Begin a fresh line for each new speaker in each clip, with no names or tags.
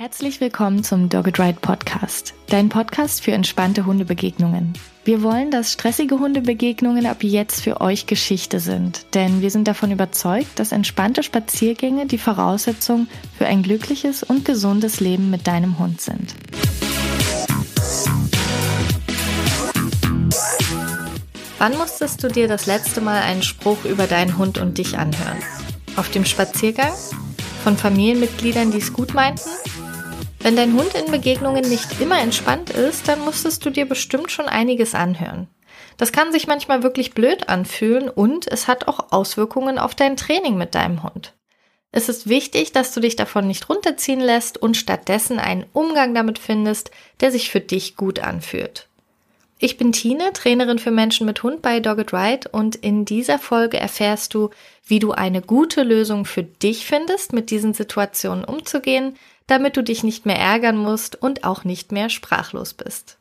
Herzlich willkommen zum Dogged Ride Podcast, dein Podcast für entspannte Hundebegegnungen. Wir wollen, dass stressige Hundebegegnungen ab jetzt für euch Geschichte sind, denn wir sind davon überzeugt, dass entspannte Spaziergänge die Voraussetzung für ein glückliches und gesundes Leben mit deinem Hund sind. Wann musstest du dir das letzte Mal einen Spruch über deinen Hund und dich anhören? Auf dem Spaziergang? Von Familienmitgliedern, die es gut meinten? Wenn dein Hund in Begegnungen nicht immer entspannt ist, dann musstest du dir bestimmt schon einiges anhören. Das kann sich manchmal wirklich blöd anfühlen und es hat auch Auswirkungen auf dein Training mit deinem Hund. Es ist wichtig, dass du dich davon nicht runterziehen lässt und stattdessen einen Umgang damit findest, der sich für dich gut anfühlt. Ich bin Tine, Trainerin für Menschen mit Hund bei Dogged Ride und in dieser Folge erfährst du, wie du eine gute Lösung für dich findest, mit diesen Situationen umzugehen, damit du dich nicht mehr ärgern musst und auch nicht mehr sprachlos bist.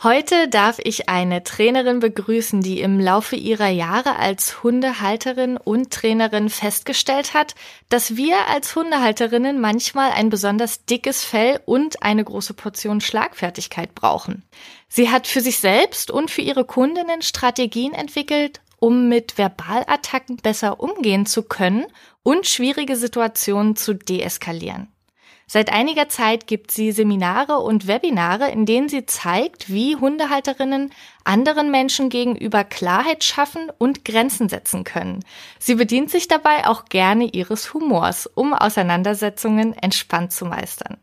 Heute darf ich eine Trainerin begrüßen, die im Laufe ihrer Jahre als Hundehalterin und Trainerin festgestellt hat, dass wir als Hundehalterinnen manchmal ein besonders dickes Fell und eine große Portion Schlagfertigkeit brauchen. Sie hat für sich selbst und für ihre Kundinnen Strategien entwickelt, um mit Verbalattacken besser umgehen zu können und schwierige Situationen zu deeskalieren. Seit einiger Zeit gibt sie Seminare und Webinare, in denen sie zeigt, wie Hundehalterinnen anderen Menschen gegenüber Klarheit schaffen und Grenzen setzen können. Sie bedient sich dabei auch gerne ihres Humors, um Auseinandersetzungen entspannt zu meistern.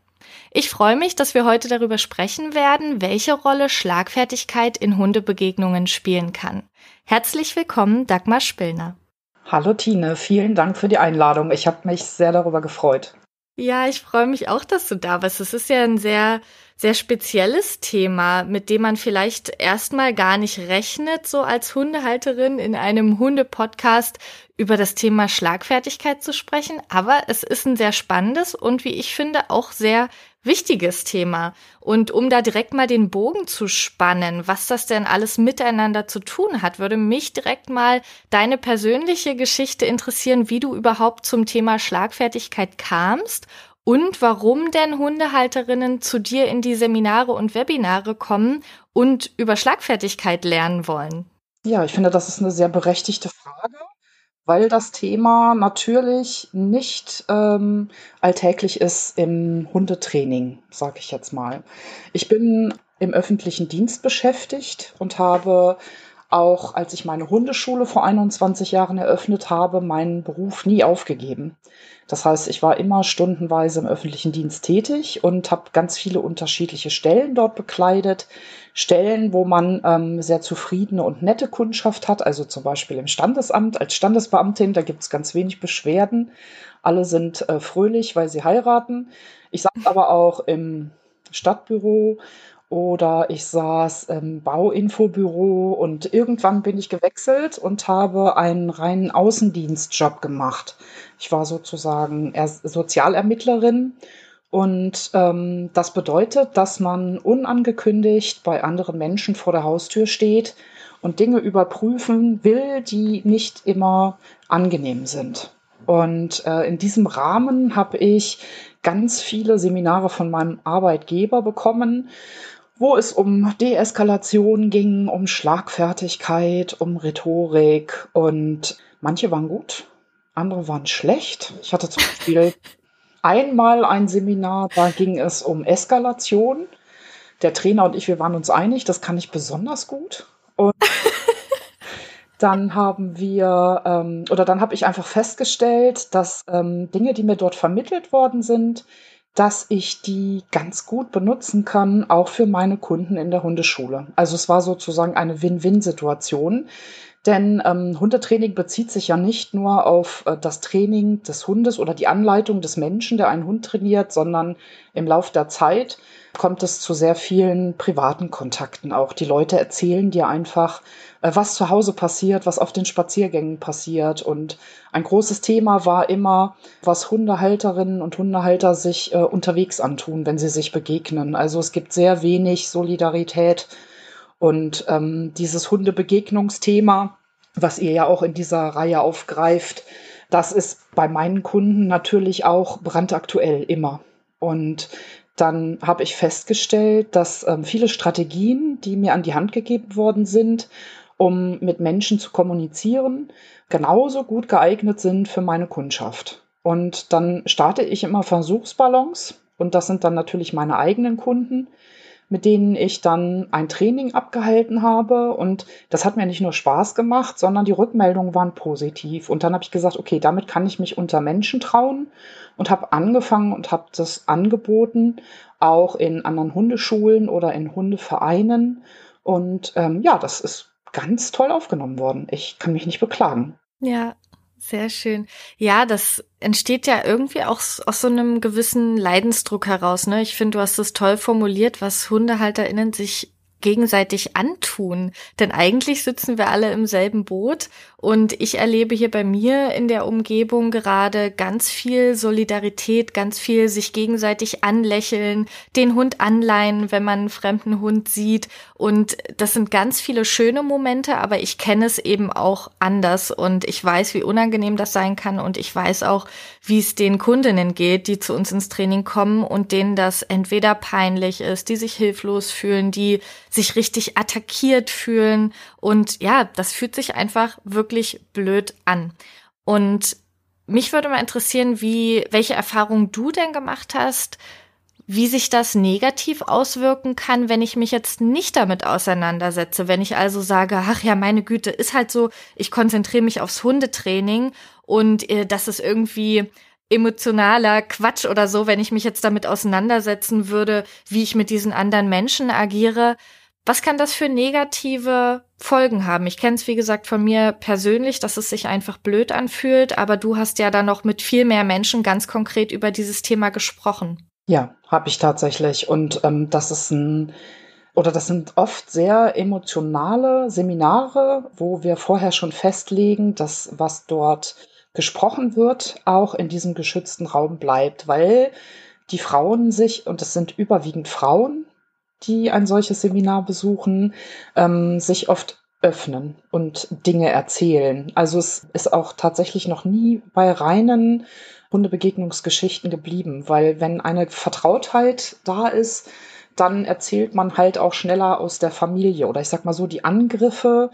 Ich freue mich, dass wir heute darüber sprechen werden, welche Rolle Schlagfertigkeit in Hundebegegnungen spielen kann. Herzlich willkommen, Dagmar Spillner.
Hallo Tine, vielen Dank für die Einladung. Ich habe mich sehr darüber gefreut.
Ja, ich freue mich auch, dass du da bist. Es ist ja ein sehr, sehr spezielles Thema, mit dem man vielleicht erstmal gar nicht rechnet, so als Hundehalterin in einem Hunde-Podcast über das Thema Schlagfertigkeit zu sprechen. Aber es ist ein sehr spannendes und wie ich finde auch sehr wichtiges Thema. Und um da direkt mal den Bogen zu spannen, was das denn alles miteinander zu tun hat, würde mich direkt mal deine persönliche Geschichte interessieren, wie du überhaupt zum Thema Schlagfertigkeit kamst und warum denn Hundehalterinnen zu dir in die Seminare und Webinare kommen und über Schlagfertigkeit lernen wollen.
Ja, ich finde, das ist eine sehr berechtigte Frage weil das Thema natürlich nicht ähm, alltäglich ist im Hundetraining, sage ich jetzt mal. Ich bin im öffentlichen Dienst beschäftigt und habe auch, als ich meine Hundeschule vor 21 Jahren eröffnet habe, meinen Beruf nie aufgegeben. Das heißt, ich war immer stundenweise im öffentlichen Dienst tätig und habe ganz viele unterschiedliche Stellen dort bekleidet. Stellen, wo man ähm, sehr zufriedene und nette Kundschaft hat, also zum Beispiel im Standesamt als Standesbeamtin, da gibt es ganz wenig Beschwerden. Alle sind äh, fröhlich, weil sie heiraten. Ich sage aber auch im Stadtbüro oder ich saß im Bauinfobüro und irgendwann bin ich gewechselt und habe einen reinen Außendienstjob gemacht. Ich war sozusagen Sozialermittlerin und ähm, das bedeutet, dass man unangekündigt bei anderen Menschen vor der Haustür steht und Dinge überprüfen will, die nicht immer angenehm sind. Und äh, in diesem Rahmen habe ich ganz viele Seminare von meinem Arbeitgeber bekommen wo es um Deeskalation ging, um Schlagfertigkeit, um Rhetorik und manche waren gut, andere waren schlecht. Ich hatte zum Beispiel einmal ein Seminar, da ging es um Eskalation. Der Trainer und ich, wir waren uns einig, das kann ich besonders gut. Und dann haben wir, ähm, oder dann habe ich einfach festgestellt, dass ähm, Dinge, die mir dort vermittelt worden sind, dass ich die ganz gut benutzen kann, auch für meine Kunden in der Hundeschule. Also es war sozusagen eine Win-Win-Situation. Denn ähm, Hundetraining bezieht sich ja nicht nur auf äh, das Training des Hundes oder die Anleitung des Menschen, der einen Hund trainiert, sondern im Lauf der Zeit kommt es zu sehr vielen privaten Kontakten auch. Die Leute erzählen dir einfach, was zu Hause passiert, was auf den Spaziergängen passiert. Und ein großes Thema war immer, was Hundehalterinnen und Hundehalter sich äh, unterwegs antun, wenn sie sich begegnen. Also es gibt sehr wenig Solidarität und ähm, dieses Hundebegegnungsthema, was ihr ja auch in dieser Reihe aufgreift, das ist bei meinen Kunden natürlich auch brandaktuell immer. Und dann habe ich festgestellt, dass ähm, viele Strategien, die mir an die Hand gegeben worden sind, um mit Menschen zu kommunizieren, genauso gut geeignet sind für meine Kundschaft. Und dann starte ich immer Versuchsballons und das sind dann natürlich meine eigenen Kunden, mit denen ich dann ein Training abgehalten habe. Und das hat mir nicht nur Spaß gemacht, sondern die Rückmeldungen waren positiv. Und dann habe ich gesagt, okay, damit kann ich mich unter Menschen trauen und habe angefangen und habe das angeboten, auch in anderen Hundeschulen oder in Hundevereinen. Und ähm, ja, das ist ganz toll aufgenommen worden. Ich kann mich nicht beklagen.
Ja, sehr schön. Ja, das entsteht ja irgendwie auch aus so einem gewissen Leidensdruck heraus. Ne? Ich finde, du hast es toll formuliert, was HundehalterInnen sich gegenseitig antun. Denn eigentlich sitzen wir alle im selben Boot und ich erlebe hier bei mir in der Umgebung gerade ganz viel Solidarität, ganz viel sich gegenseitig anlächeln, den Hund anleihen, wenn man einen fremden Hund sieht. Und das sind ganz viele schöne Momente, aber ich kenne es eben auch anders und ich weiß, wie unangenehm das sein kann und ich weiß auch, wie es den Kundinnen geht, die zu uns ins Training kommen und denen das entweder peinlich ist, die sich hilflos fühlen, die sich richtig attackiert fühlen. Und ja, das fühlt sich einfach wirklich blöd an. Und mich würde mal interessieren, wie, welche Erfahrungen du denn gemacht hast, wie sich das negativ auswirken kann, wenn ich mich jetzt nicht damit auseinandersetze. Wenn ich also sage, ach ja, meine Güte, ist halt so, ich konzentriere mich aufs Hundetraining und äh, das ist irgendwie emotionaler Quatsch oder so, wenn ich mich jetzt damit auseinandersetzen würde, wie ich mit diesen anderen Menschen agiere. Was kann das für negative Folgen haben? Ich kenne es, wie gesagt, von mir persönlich, dass es sich einfach blöd anfühlt, aber du hast ja dann noch mit viel mehr Menschen ganz konkret über dieses Thema gesprochen.
Ja, habe ich tatsächlich. Und ähm, das ist ein, oder das sind oft sehr emotionale Seminare, wo wir vorher schon festlegen, dass was dort gesprochen wird, auch in diesem geschützten Raum bleibt, weil die Frauen sich, und es sind überwiegend Frauen, die ein solches Seminar besuchen, ähm, sich oft öffnen und Dinge erzählen. Also es ist auch tatsächlich noch nie bei reinen Hundebegegnungsgeschichten geblieben, weil wenn eine Vertrautheit da ist, dann erzählt man halt auch schneller aus der Familie oder ich sag mal so, die Angriffe,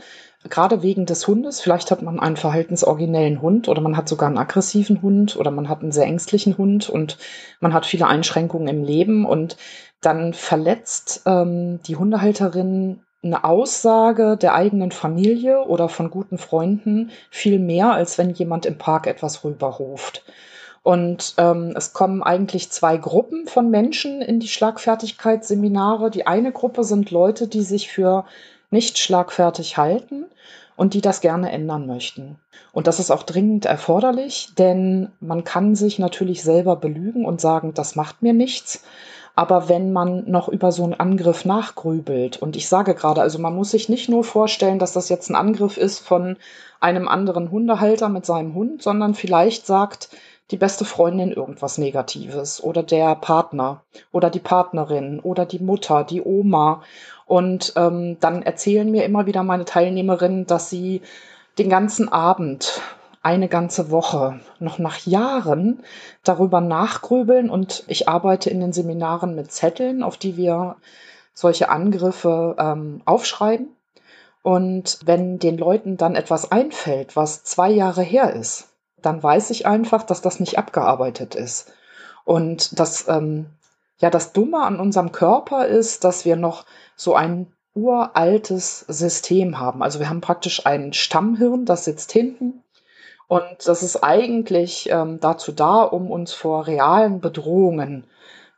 gerade wegen des Hundes, vielleicht hat man einen verhaltensoriginellen Hund oder man hat sogar einen aggressiven Hund oder man hat einen sehr ängstlichen Hund und man hat viele Einschränkungen im Leben und dann verletzt ähm, die Hundehalterin eine Aussage der eigenen Familie oder von guten Freunden viel mehr, als wenn jemand im Park etwas rüberruft. Und ähm, es kommen eigentlich zwei Gruppen von Menschen in die Schlagfertigkeitsseminare. Die eine Gruppe sind Leute, die sich für nicht schlagfertig halten und die das gerne ändern möchten. Und das ist auch dringend erforderlich, denn man kann sich natürlich selber belügen und sagen, das macht mir nichts. Aber wenn man noch über so einen Angriff nachgrübelt, und ich sage gerade, also man muss sich nicht nur vorstellen, dass das jetzt ein Angriff ist von einem anderen Hundehalter mit seinem Hund, sondern vielleicht sagt die beste Freundin irgendwas Negatives oder der Partner oder die Partnerin oder die Mutter, die Oma. Und ähm, dann erzählen mir immer wieder meine Teilnehmerinnen, dass sie den ganzen Abend eine ganze Woche noch nach Jahren darüber nachgrübeln und ich arbeite in den Seminaren mit Zetteln, auf die wir solche Angriffe ähm, aufschreiben. Und wenn den Leuten dann etwas einfällt, was zwei Jahre her ist, dann weiß ich einfach, dass das nicht abgearbeitet ist. Und das, ähm, ja, das Dumme an unserem Körper ist, dass wir noch so ein uraltes System haben. Also wir haben praktisch ein Stammhirn, das sitzt hinten und das ist eigentlich ähm, dazu da, um uns vor realen Bedrohungen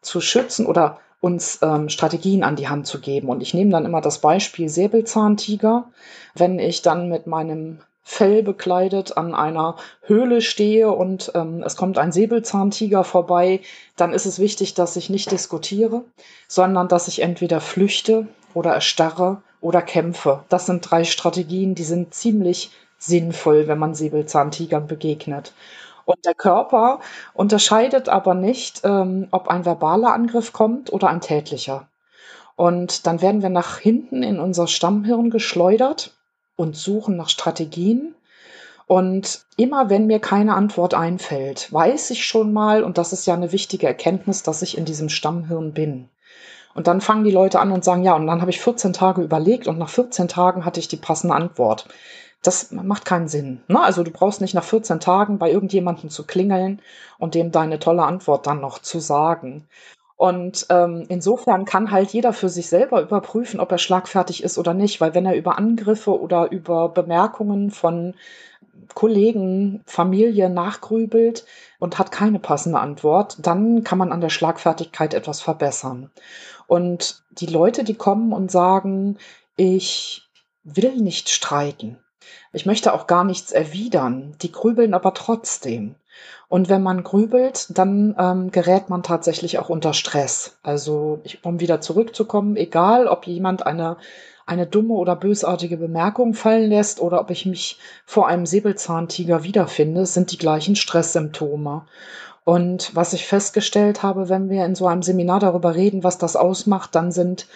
zu schützen oder uns ähm, Strategien an die Hand zu geben. Und ich nehme dann immer das Beispiel Säbelzahntiger. Wenn ich dann mit meinem Fell bekleidet an einer Höhle stehe und ähm, es kommt ein Säbelzahntiger vorbei, dann ist es wichtig, dass ich nicht diskutiere, sondern dass ich entweder flüchte oder erstarre oder kämpfe. Das sind drei Strategien, die sind ziemlich sinnvoll, wenn man Säbelzahntigern begegnet. Und der Körper unterscheidet aber nicht, ähm, ob ein verbaler Angriff kommt oder ein tätlicher. Und dann werden wir nach hinten in unser Stammhirn geschleudert und suchen nach Strategien. Und immer wenn mir keine Antwort einfällt, weiß ich schon mal, und das ist ja eine wichtige Erkenntnis, dass ich in diesem Stammhirn bin. Und dann fangen die Leute an und sagen, ja, und dann habe ich 14 Tage überlegt und nach 14 Tagen hatte ich die passende Antwort. Das macht keinen Sinn. Ne? Also du brauchst nicht nach 14 Tagen bei irgendjemandem zu klingeln und dem deine tolle Antwort dann noch zu sagen. Und ähm, insofern kann halt jeder für sich selber überprüfen, ob er schlagfertig ist oder nicht, weil wenn er über Angriffe oder über Bemerkungen von Kollegen, Familie nachgrübelt und hat keine passende Antwort, dann kann man an der Schlagfertigkeit etwas verbessern. Und die Leute, die kommen und sagen, ich will nicht streiten, ich möchte auch gar nichts erwidern, die grübeln aber trotzdem. Und wenn man grübelt, dann ähm, gerät man tatsächlich auch unter Stress. Also, ich, um wieder zurückzukommen, egal ob jemand eine eine dumme oder bösartige Bemerkung fallen lässt oder ob ich mich vor einem Säbelzahntiger wiederfinde, sind die gleichen Stresssymptome. Und was ich festgestellt habe, wenn wir in so einem Seminar darüber reden, was das ausmacht, dann sind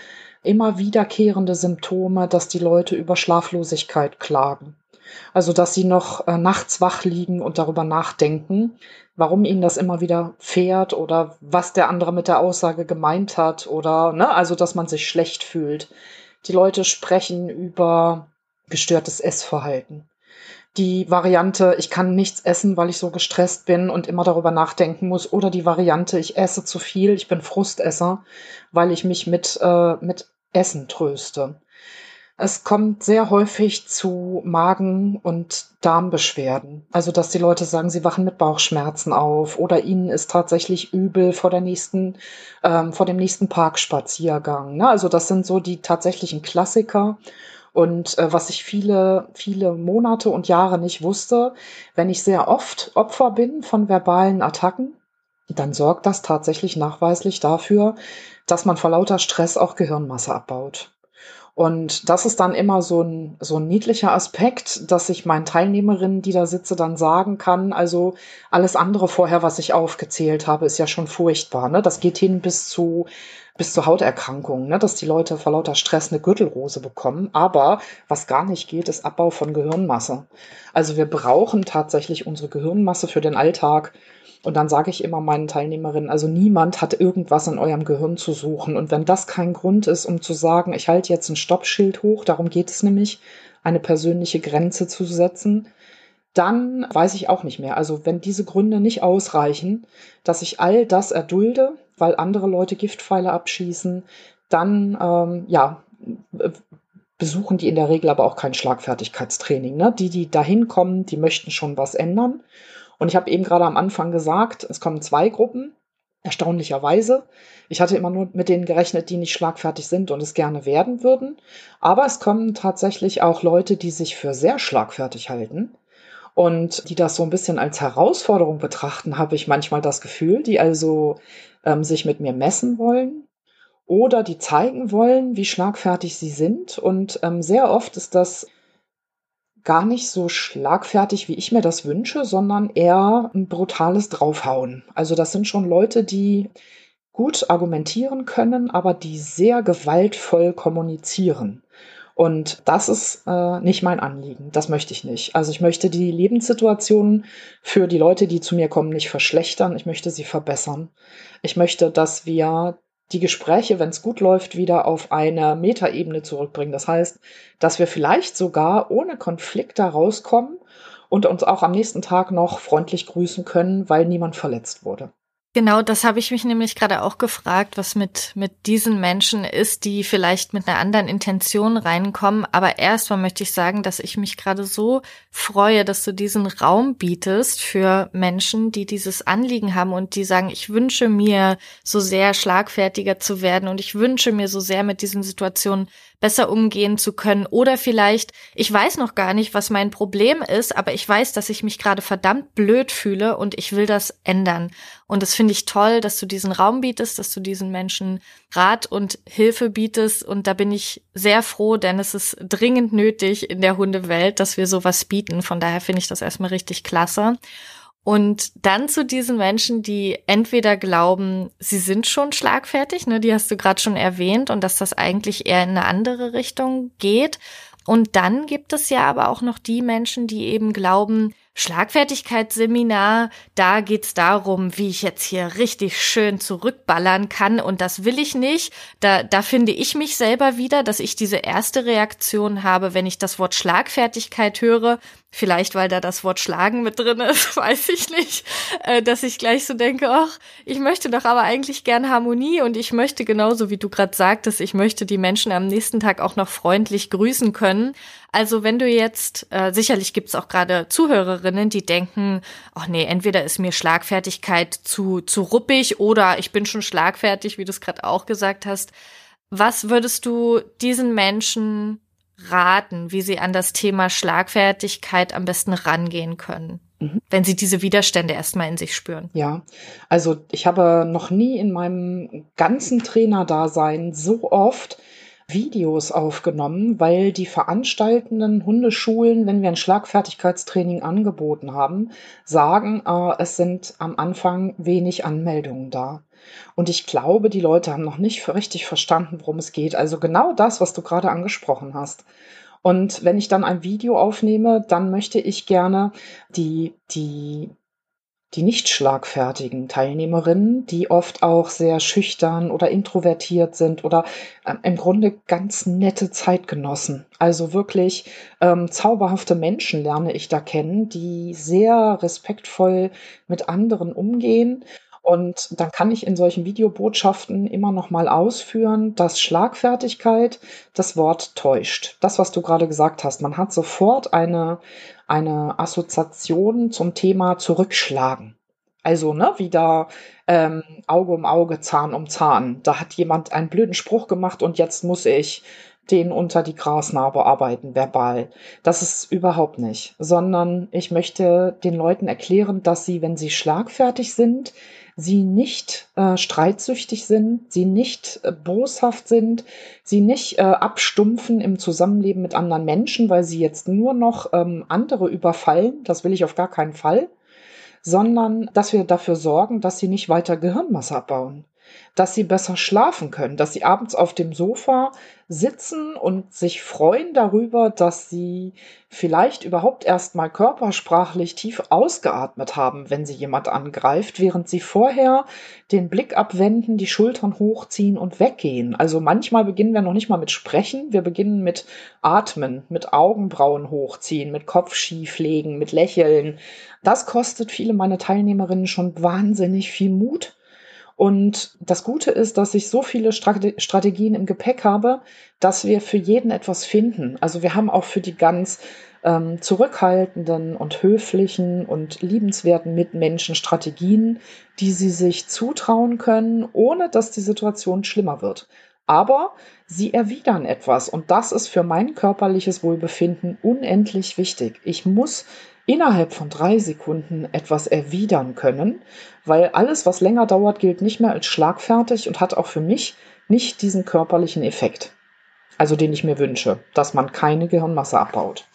immer wiederkehrende Symptome, dass die Leute über Schlaflosigkeit klagen. Also, dass sie noch äh, nachts wach liegen und darüber nachdenken, warum ihnen das immer wieder fährt oder was der andere mit der Aussage gemeint hat oder, ne, also, dass man sich schlecht fühlt. Die Leute sprechen über gestörtes Essverhalten. Die Variante, ich kann nichts essen, weil ich so gestresst bin und immer darüber nachdenken muss. Oder die Variante, ich esse zu viel, ich bin Frustesser, weil ich mich mit, äh, mit Essen tröste. Es kommt sehr häufig zu Magen- und Darmbeschwerden. Also, dass die Leute sagen, sie wachen mit Bauchschmerzen auf oder ihnen ist tatsächlich übel vor der nächsten, ähm, vor dem nächsten Parkspaziergang. Ne? Also, das sind so die tatsächlichen Klassiker. Und äh, was ich viele, viele Monate und Jahre nicht wusste, wenn ich sehr oft Opfer bin von verbalen Attacken, dann sorgt das tatsächlich nachweislich dafür, dass man vor lauter Stress auch Gehirnmasse abbaut. Und das ist dann immer so ein, so ein niedlicher Aspekt, dass ich meinen Teilnehmerinnen, die da sitze, dann sagen kann, also alles andere vorher, was ich aufgezählt habe, ist ja schon furchtbar. Ne? Das geht hin bis zu bis zu Hauterkrankungen, ne? dass die Leute vor lauter Stress eine Gürtelrose bekommen. Aber was gar nicht geht, ist Abbau von Gehirnmasse. Also wir brauchen tatsächlich unsere Gehirnmasse für den Alltag und dann sage ich immer meinen Teilnehmerinnen, also niemand hat irgendwas in eurem Gehirn zu suchen. Und wenn das kein Grund ist, um zu sagen, ich halte jetzt ein Stoppschild hoch, darum geht es nämlich, eine persönliche Grenze zu setzen, dann weiß ich auch nicht mehr. Also wenn diese Gründe nicht ausreichen, dass ich all das erdulde, weil andere Leute Giftpfeile abschießen, dann ähm, ja besuchen die in der Regel aber auch kein Schlagfertigkeitstraining. Ne? Die, die dahin kommen, die möchten schon was ändern. Und ich habe eben gerade am Anfang gesagt, es kommen zwei Gruppen, erstaunlicherweise. Ich hatte immer nur mit denen gerechnet, die nicht schlagfertig sind und es gerne werden würden. Aber es kommen tatsächlich auch Leute, die sich für sehr schlagfertig halten und die das so ein bisschen als Herausforderung betrachten, habe ich manchmal das Gefühl, die also ähm, sich mit mir messen wollen oder die zeigen wollen, wie schlagfertig sie sind. Und ähm, sehr oft ist das gar nicht so schlagfertig, wie ich mir das wünsche, sondern eher ein brutales Draufhauen. Also das sind schon Leute, die gut argumentieren können, aber die sehr gewaltvoll kommunizieren. Und das ist äh, nicht mein Anliegen. Das möchte ich nicht. Also ich möchte die Lebenssituation für die Leute, die zu mir kommen, nicht verschlechtern. Ich möchte sie verbessern. Ich möchte, dass wir die Gespräche, wenn es gut läuft, wieder auf eine Metaebene zurückbringen. Das heißt, dass wir vielleicht sogar ohne Konflikt da rauskommen und uns auch am nächsten Tag noch freundlich grüßen können, weil niemand verletzt wurde.
Genau, das habe ich mich nämlich gerade auch gefragt, was mit, mit diesen Menschen ist, die vielleicht mit einer anderen Intention reinkommen. Aber erstmal möchte ich sagen, dass ich mich gerade so freue, dass du diesen Raum bietest für Menschen, die dieses Anliegen haben und die sagen, ich wünsche mir so sehr schlagfertiger zu werden und ich wünsche mir so sehr mit diesen Situationen besser umgehen zu können. Oder vielleicht, ich weiß noch gar nicht, was mein Problem ist, aber ich weiß, dass ich mich gerade verdammt blöd fühle und ich will das ändern. Und das finde ich toll, dass du diesen Raum bietest, dass du diesen Menschen Rat und Hilfe bietest. Und da bin ich sehr froh, denn es ist dringend nötig in der Hundewelt, dass wir sowas bieten. Von daher finde ich das erstmal richtig klasse. Und dann zu diesen Menschen, die entweder glauben, sie sind schon schlagfertig, ne, die hast du gerade schon erwähnt, und dass das eigentlich eher in eine andere Richtung geht. Und dann gibt es ja aber auch noch die Menschen, die eben glauben, Schlagfertigkeitsseminar, da geht's darum, wie ich jetzt hier richtig schön zurückballern kann. Und das will ich nicht. Da, da finde ich mich selber wieder, dass ich diese erste Reaktion habe, wenn ich das Wort Schlagfertigkeit höre, vielleicht weil da das Wort Schlagen mit drin ist, weiß ich nicht, äh, dass ich gleich so denke, ach, ich möchte doch aber eigentlich gern Harmonie. Und ich möchte genauso wie du gerade sagtest, ich möchte die Menschen am nächsten Tag auch noch freundlich grüßen können. Also wenn du jetzt, äh, sicherlich gibt's auch gerade Zuhörerinnen, die denken, ach nee, entweder ist mir Schlagfertigkeit zu, zu ruppig oder ich bin schon schlagfertig, wie du es gerade auch gesagt hast. Was würdest du diesen Menschen raten, wie sie an das Thema Schlagfertigkeit am besten rangehen können? Mhm. wenn sie diese Widerstände erstmal in sich spüren.
Ja, also ich habe noch nie in meinem ganzen Trainerdasein so oft Videos aufgenommen, weil die veranstaltenden Hundeschulen, wenn wir ein Schlagfertigkeitstraining angeboten haben, sagen, äh, es sind am Anfang wenig Anmeldungen da. Und ich glaube, die Leute haben noch nicht richtig verstanden, worum es geht. Also genau das, was du gerade angesprochen hast. Und wenn ich dann ein Video aufnehme, dann möchte ich gerne die, die die nicht schlagfertigen Teilnehmerinnen, die oft auch sehr schüchtern oder introvertiert sind oder äh, im Grunde ganz nette Zeitgenossen. Also wirklich ähm, zauberhafte Menschen lerne ich da kennen, die sehr respektvoll mit anderen umgehen und dann kann ich in solchen Videobotschaften immer noch mal ausführen, dass Schlagfertigkeit das Wort täuscht. Das, was du gerade gesagt hast, man hat sofort eine, eine Assoziation zum Thema zurückschlagen. Also, ne, wieder ähm, Auge um Auge, Zahn um Zahn. Da hat jemand einen blöden Spruch gemacht und jetzt muss ich den unter die Grasnarbe arbeiten, verbal. Das ist überhaupt nicht, sondern ich möchte den Leuten erklären, dass sie, wenn sie schlagfertig sind, sie nicht äh, streitsüchtig sind, sie nicht äh, boshaft sind, sie nicht äh, abstumpfen im Zusammenleben mit anderen Menschen, weil sie jetzt nur noch ähm, andere überfallen. Das will ich auf gar keinen Fall. Sondern dass wir dafür sorgen, dass sie nicht weiter Gehirnmasse abbauen dass sie besser schlafen können, dass sie abends auf dem Sofa sitzen und sich freuen darüber, dass sie vielleicht überhaupt erst mal körpersprachlich tief ausgeatmet haben, wenn sie jemand angreift, während sie vorher den Blick abwenden, die Schultern hochziehen und weggehen. Also manchmal beginnen wir noch nicht mal mit Sprechen, wir beginnen mit Atmen, mit Augenbrauen hochziehen, mit Kopf schieflegen, mit Lächeln. Das kostet viele meiner Teilnehmerinnen schon wahnsinnig viel Mut und das Gute ist, dass ich so viele Strategien im Gepäck habe, dass wir für jeden etwas finden. Also wir haben auch für die ganz ähm, zurückhaltenden und höflichen und liebenswerten Mitmenschen Strategien, die sie sich zutrauen können, ohne dass die Situation schlimmer wird. Aber sie erwidern etwas und das ist für mein körperliches Wohlbefinden unendlich wichtig. Ich muss innerhalb von drei Sekunden etwas erwidern können, weil alles, was länger dauert, gilt nicht mehr als schlagfertig und hat auch für mich nicht diesen körperlichen Effekt. Also den ich mir wünsche, dass man keine Gehirnmasse abbaut.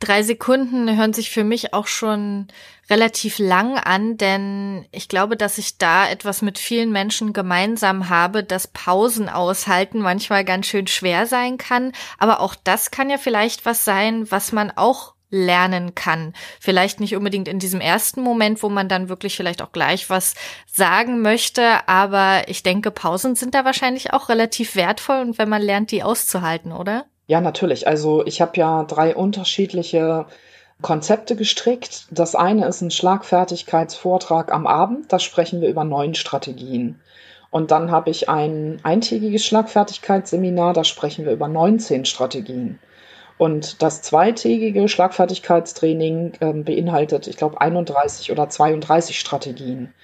Drei Sekunden hören sich für mich auch schon relativ lang an, denn ich glaube, dass ich da etwas mit vielen Menschen gemeinsam habe, dass Pausen aushalten manchmal ganz schön schwer sein kann. Aber auch das kann ja vielleicht was sein, was man auch lernen kann. Vielleicht nicht unbedingt in diesem ersten Moment, wo man dann wirklich vielleicht auch gleich was sagen möchte, aber ich denke, Pausen sind da wahrscheinlich auch relativ wertvoll und wenn man lernt, die auszuhalten, oder?
Ja, natürlich. Also ich habe ja drei unterschiedliche Konzepte gestrickt. Das eine ist ein Schlagfertigkeitsvortrag am Abend, da sprechen wir über neun Strategien. Und dann habe ich ein eintägiges Schlagfertigkeitsseminar, da sprechen wir über 19 Strategien. Und das zweitägige Schlagfertigkeitstraining äh, beinhaltet, ich glaube, 31 oder 32 Strategien.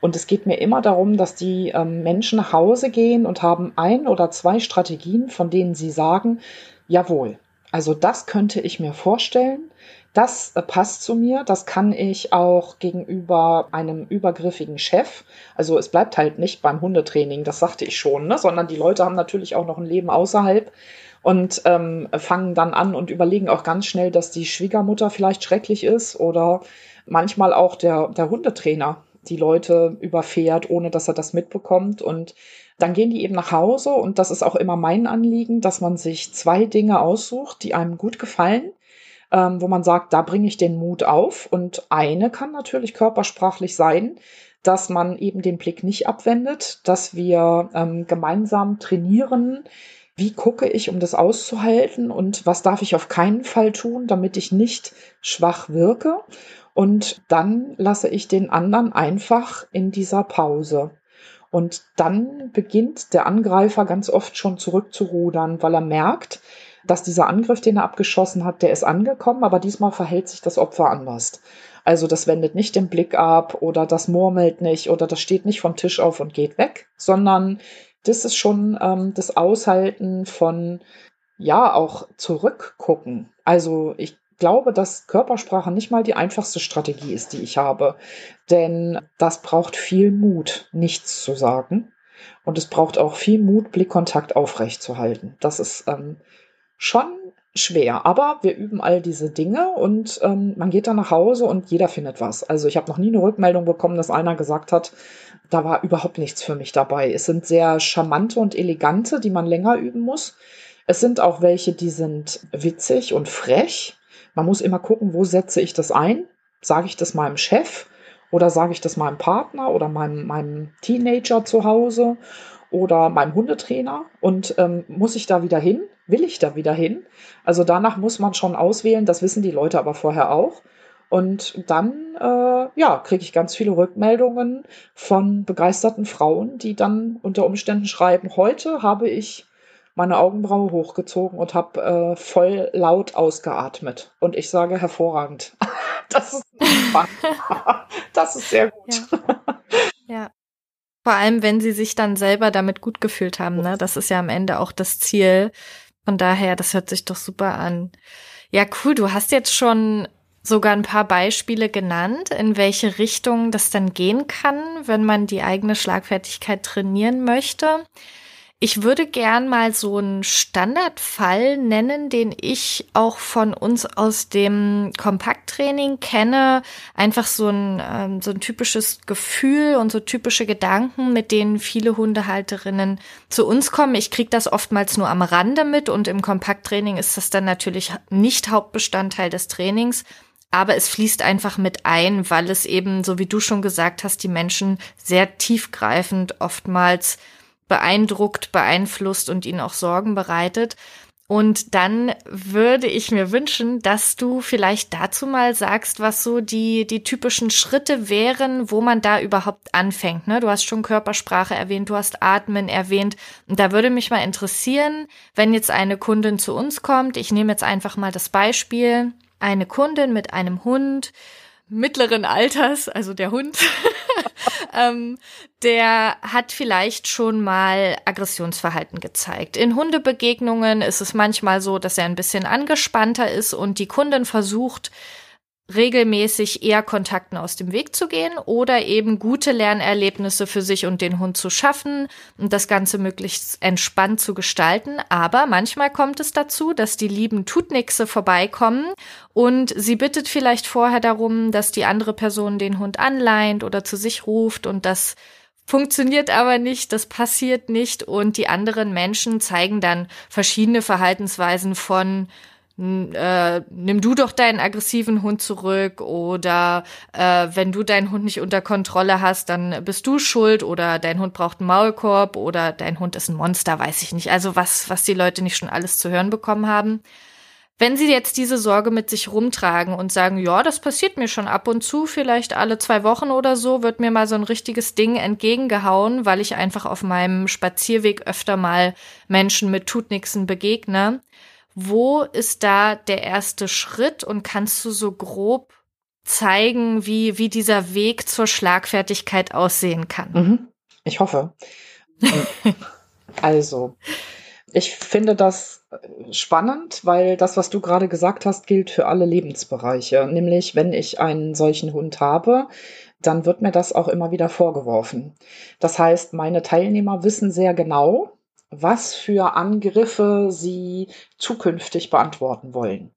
Und es geht mir immer darum, dass die ähm, Menschen nach Hause gehen und haben ein oder zwei Strategien, von denen sie sagen, jawohl, also das könnte ich mir vorstellen, das äh, passt zu mir, das kann ich auch gegenüber einem übergriffigen Chef. Also es bleibt halt nicht beim Hundetraining, das sagte ich schon, ne? sondern die Leute haben natürlich auch noch ein Leben außerhalb und ähm, fangen dann an und überlegen auch ganz schnell, dass die Schwiegermutter vielleicht schrecklich ist oder manchmal auch der, der Hundetrainer die Leute überfährt, ohne dass er das mitbekommt. Und dann gehen die eben nach Hause und das ist auch immer mein Anliegen, dass man sich zwei Dinge aussucht, die einem gut gefallen, ähm, wo man sagt, da bringe ich den Mut auf. Und eine kann natürlich körpersprachlich sein, dass man eben den Blick nicht abwendet, dass wir ähm, gemeinsam trainieren, wie gucke ich, um das auszuhalten und was darf ich auf keinen Fall tun, damit ich nicht schwach wirke. Und dann lasse ich den anderen einfach in dieser Pause. Und dann beginnt der Angreifer ganz oft schon zurückzurudern, weil er merkt, dass dieser Angriff, den er abgeschossen hat, der ist angekommen, aber diesmal verhält sich das Opfer anders. Also das wendet nicht den Blick ab oder das murmelt nicht oder das steht nicht vom Tisch auf und geht weg, sondern das ist schon ähm, das Aushalten von, ja, auch zurückgucken. Also ich glaube, dass Körpersprache nicht mal die einfachste Strategie ist, die ich habe. Denn das braucht viel Mut, nichts zu sagen. Und es braucht auch viel Mut, Blickkontakt aufrechtzuerhalten. Das ist ähm, schon schwer. Aber wir üben all diese Dinge und ähm, man geht dann nach Hause und jeder findet was. Also ich habe noch nie eine Rückmeldung bekommen, dass einer gesagt hat, da war überhaupt nichts für mich dabei. Es sind sehr charmante und elegante, die man länger üben muss. Es sind auch welche, die sind witzig und frech. Man muss immer gucken, wo setze ich das ein? Sage ich das meinem Chef oder sage ich das meinem Partner oder meinem, meinem Teenager zu Hause oder meinem Hundetrainer? Und ähm, muss ich da wieder hin? Will ich da wieder hin? Also danach muss man schon auswählen, das wissen die Leute aber vorher auch. Und dann, äh, ja, kriege ich ganz viele Rückmeldungen von begeisterten Frauen, die dann unter Umständen schreiben, heute habe ich meine Augenbraue hochgezogen und habe äh, voll laut ausgeatmet. Und ich sage hervorragend. das ist das ist sehr gut.
Ja. ja. Vor allem, wenn sie sich dann selber damit gut gefühlt haben. Ne? Das ist ja am Ende auch das Ziel. Von daher, das hört sich doch super an. Ja, cool. Du hast jetzt schon sogar ein paar Beispiele genannt, in welche Richtung das dann gehen kann, wenn man die eigene Schlagfertigkeit trainieren möchte. Ich würde gern mal so einen Standardfall nennen, den ich auch von uns aus dem Kompakttraining kenne. Einfach so ein, ähm, so ein typisches Gefühl und so typische Gedanken, mit denen viele Hundehalterinnen zu uns kommen. Ich kriege das oftmals nur am Rande mit und im Kompakttraining ist das dann natürlich nicht Hauptbestandteil des Trainings. Aber es fließt einfach mit ein, weil es eben, so wie du schon gesagt hast, die Menschen sehr tiefgreifend oftmals beeindruckt, beeinflusst und ihnen auch Sorgen bereitet. Und dann würde ich mir wünschen, dass du vielleicht dazu mal sagst, was so die, die typischen Schritte wären, wo man da überhaupt anfängt. Ne? Du hast schon Körpersprache erwähnt, du hast Atmen erwähnt. Und da würde mich mal interessieren, wenn jetzt eine Kundin zu uns kommt, ich nehme jetzt einfach mal das Beispiel, eine Kundin mit einem Hund, mittleren Alters, also der Hund, ähm, der hat vielleicht schon mal Aggressionsverhalten gezeigt. In Hundebegegnungen ist es manchmal so, dass er ein bisschen angespannter ist und die Kundin versucht, regelmäßig eher Kontakten aus dem Weg zu gehen oder eben gute Lernerlebnisse für sich und den Hund zu schaffen und das Ganze möglichst entspannt zu gestalten. Aber manchmal kommt es dazu, dass die lieben Tutnixe vorbeikommen und sie bittet vielleicht vorher darum, dass die andere Person den Hund anleint oder zu sich ruft und das funktioniert aber nicht, das passiert nicht und die anderen Menschen zeigen dann verschiedene Verhaltensweisen von äh, nimm du doch deinen aggressiven Hund zurück oder äh, wenn du deinen Hund nicht unter Kontrolle hast, dann bist du schuld oder dein Hund braucht einen Maulkorb oder dein Hund ist ein Monster, weiß ich nicht. Also was, was die Leute nicht schon alles zu hören bekommen haben. Wenn sie jetzt diese Sorge mit sich rumtragen und sagen, ja, das passiert mir schon ab und zu, vielleicht alle zwei Wochen oder so, wird mir mal so ein richtiges Ding entgegengehauen, weil ich einfach auf meinem Spazierweg öfter mal Menschen mit Tutnixen begegne wo ist da der erste Schritt und kannst du so grob zeigen, wie, wie dieser Weg zur Schlagfertigkeit aussehen kann?
Mhm. Ich hoffe. also, ich finde das spannend, weil das, was du gerade gesagt hast, gilt für alle Lebensbereiche. Nämlich, wenn ich einen solchen Hund habe, dann wird mir das auch immer wieder vorgeworfen. Das heißt, meine Teilnehmer wissen sehr genau, was für Angriffe sie zukünftig beantworten wollen.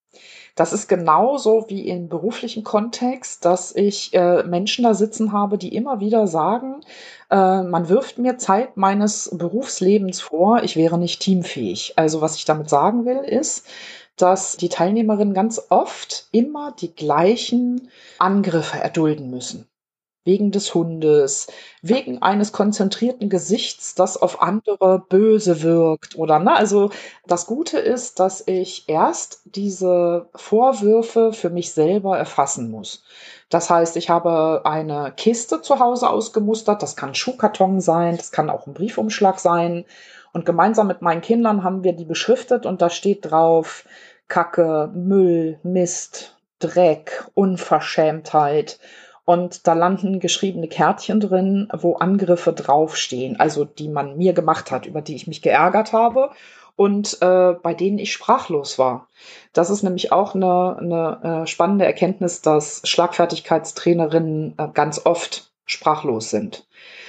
Das ist genauso wie im beruflichen Kontext, dass ich äh, Menschen da sitzen habe, die immer wieder sagen, äh, man wirft mir Zeit meines Berufslebens vor, ich wäre nicht teamfähig. Also was ich damit sagen will, ist, dass die Teilnehmerinnen ganz oft immer die gleichen Angriffe erdulden müssen wegen des Hundes, wegen eines konzentrierten Gesichts, das auf andere böse wirkt oder ne? Also das Gute ist, dass ich erst diese Vorwürfe für mich selber erfassen muss. Das heißt, ich habe eine Kiste zu Hause ausgemustert, das kann Schuhkarton sein, das kann auch ein Briefumschlag sein. Und gemeinsam mit meinen Kindern haben wir die beschriftet und da steht drauf Kacke, Müll, Mist, Dreck, Unverschämtheit und da landen geschriebene Kärtchen drin, wo Angriffe draufstehen, also die man mir gemacht hat, über die ich mich geärgert habe und äh, bei denen ich sprachlos war. Das ist nämlich auch eine, eine äh, spannende Erkenntnis, dass Schlagfertigkeitstrainerinnen äh, ganz oft sprachlos sind.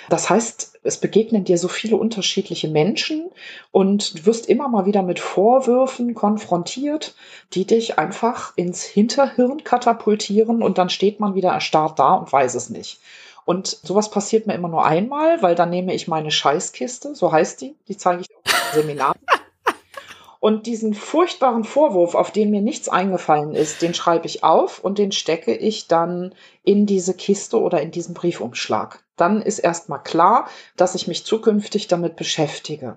Das heißt, es begegnen dir so viele unterschiedliche Menschen und du wirst immer mal wieder mit Vorwürfen konfrontiert, die dich einfach ins Hinterhirn katapultieren und dann steht man wieder erstarrt da und weiß es nicht. Und sowas passiert mir immer nur einmal, weil dann nehme ich meine Scheißkiste, so heißt die, die zeige ich auf dem Seminar. Und diesen furchtbaren Vorwurf, auf den mir nichts eingefallen ist, den schreibe ich auf und den stecke ich dann in diese Kiste oder in diesen Briefumschlag. Dann ist erstmal klar, dass ich mich zukünftig damit beschäftige.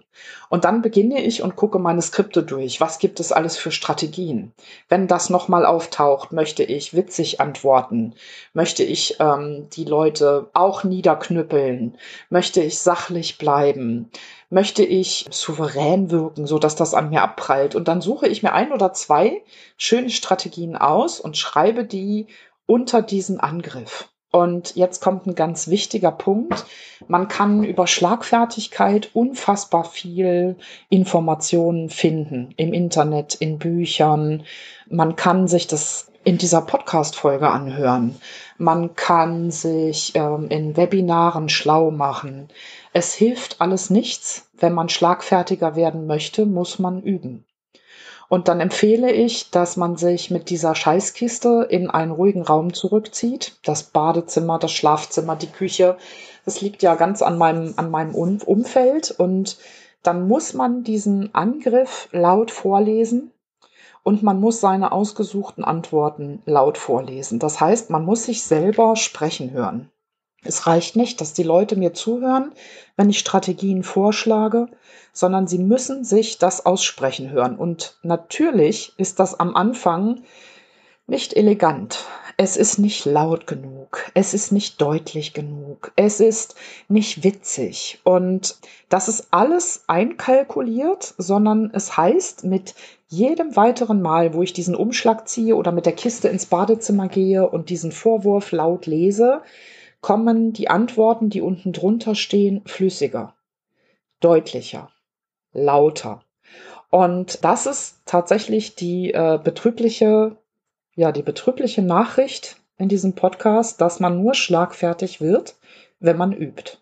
Und dann beginne ich und gucke meine Skripte durch. Was gibt es alles für Strategien? Wenn das nochmal auftaucht, möchte ich witzig antworten? Möchte ich ähm, die Leute auch niederknüppeln? Möchte ich sachlich bleiben? möchte ich souverän wirken, so dass das an mir abprallt. Und dann suche ich mir ein oder zwei schöne Strategien aus und schreibe die unter diesen Angriff. Und jetzt kommt ein ganz wichtiger Punkt. Man kann über Schlagfertigkeit unfassbar viel Informationen finden im Internet, in Büchern. Man kann sich das in dieser Podcast-Folge anhören. Man kann sich ähm, in Webinaren schlau machen. Es hilft alles nichts. Wenn man schlagfertiger werden möchte, muss man üben. Und dann empfehle ich, dass man sich mit dieser Scheißkiste in einen ruhigen Raum zurückzieht. Das Badezimmer, das Schlafzimmer, die Küche. Das liegt ja ganz an meinem, an meinem Umfeld. Und dann muss man diesen Angriff laut vorlesen und man muss seine ausgesuchten Antworten laut vorlesen. Das heißt, man muss sich selber sprechen hören. Es reicht nicht, dass die Leute mir zuhören, wenn ich Strategien vorschlage, sondern sie müssen sich das aussprechen hören. Und natürlich ist das am Anfang nicht elegant. Es ist nicht laut genug. Es ist nicht deutlich genug. Es ist nicht witzig. Und das ist alles einkalkuliert, sondern es heißt, mit jedem weiteren Mal, wo ich diesen Umschlag ziehe oder mit der Kiste ins Badezimmer gehe und diesen Vorwurf laut lese, kommen die Antworten, die unten drunter stehen, flüssiger, deutlicher, lauter. Und das ist tatsächlich die äh, betrübliche, ja, die betrübliche Nachricht in diesem Podcast, dass man nur schlagfertig wird, wenn man übt.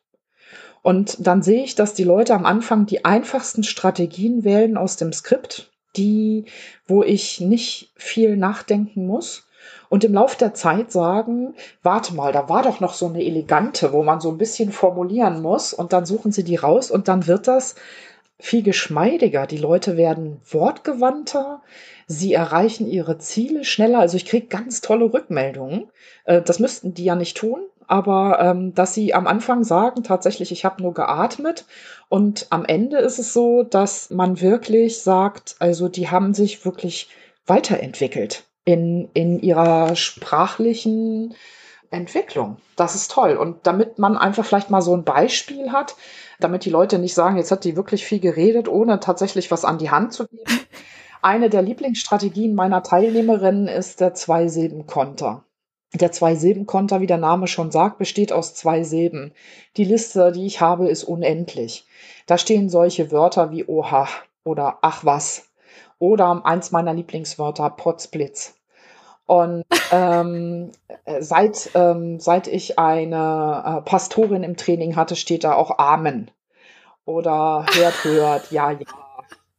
Und dann sehe ich, dass die Leute am Anfang die einfachsten Strategien wählen aus dem Skript, die, wo ich nicht viel nachdenken muss und im Lauf der Zeit sagen, warte mal, da war doch noch so eine elegante, wo man so ein bisschen formulieren muss und dann suchen sie die raus und dann wird das viel geschmeidiger. Die Leute werden wortgewandter, sie erreichen ihre Ziele schneller. Also ich kriege ganz tolle Rückmeldungen. Äh, das müssten die ja nicht tun, aber ähm, dass sie am Anfang sagen, tatsächlich, ich habe nur geatmet und am Ende ist es so, dass man wirklich sagt, also die haben sich wirklich weiterentwickelt in, in ihrer sprachlichen Entwicklung. Das ist toll. Und damit man einfach vielleicht mal so ein Beispiel hat, damit die Leute nicht sagen, jetzt hat die wirklich viel geredet, ohne tatsächlich was an die Hand zu geben. Eine der Lieblingsstrategien meiner Teilnehmerinnen ist der Zwei-Silben-Konter. Der Zwei-Silben-Konter, wie der Name schon sagt, besteht aus zwei Silben. Die Liste, die ich habe, ist unendlich. Da stehen solche Wörter wie Oha oder Ach was oder eins meiner Lieblingswörter, Potzblitz. Und ähm, seit, ähm, seit ich eine äh, Pastorin im Training hatte, steht da auch Amen. Oder hört, hört, ja, ja.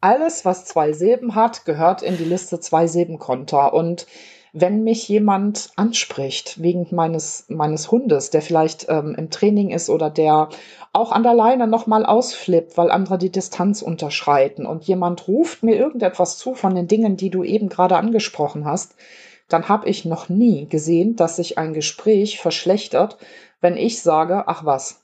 alles, was zwei Silben hat, gehört in die Liste zwei Silbenkonter. Und wenn mich jemand anspricht wegen meines, meines Hundes, der vielleicht ähm, im Training ist oder der auch an der Leine nochmal ausflippt, weil andere die Distanz unterschreiten und jemand ruft mir irgendetwas zu von den Dingen, die du eben gerade angesprochen hast, dann habe ich noch nie gesehen, dass sich ein Gespräch verschlechtert, wenn ich sage, ach was.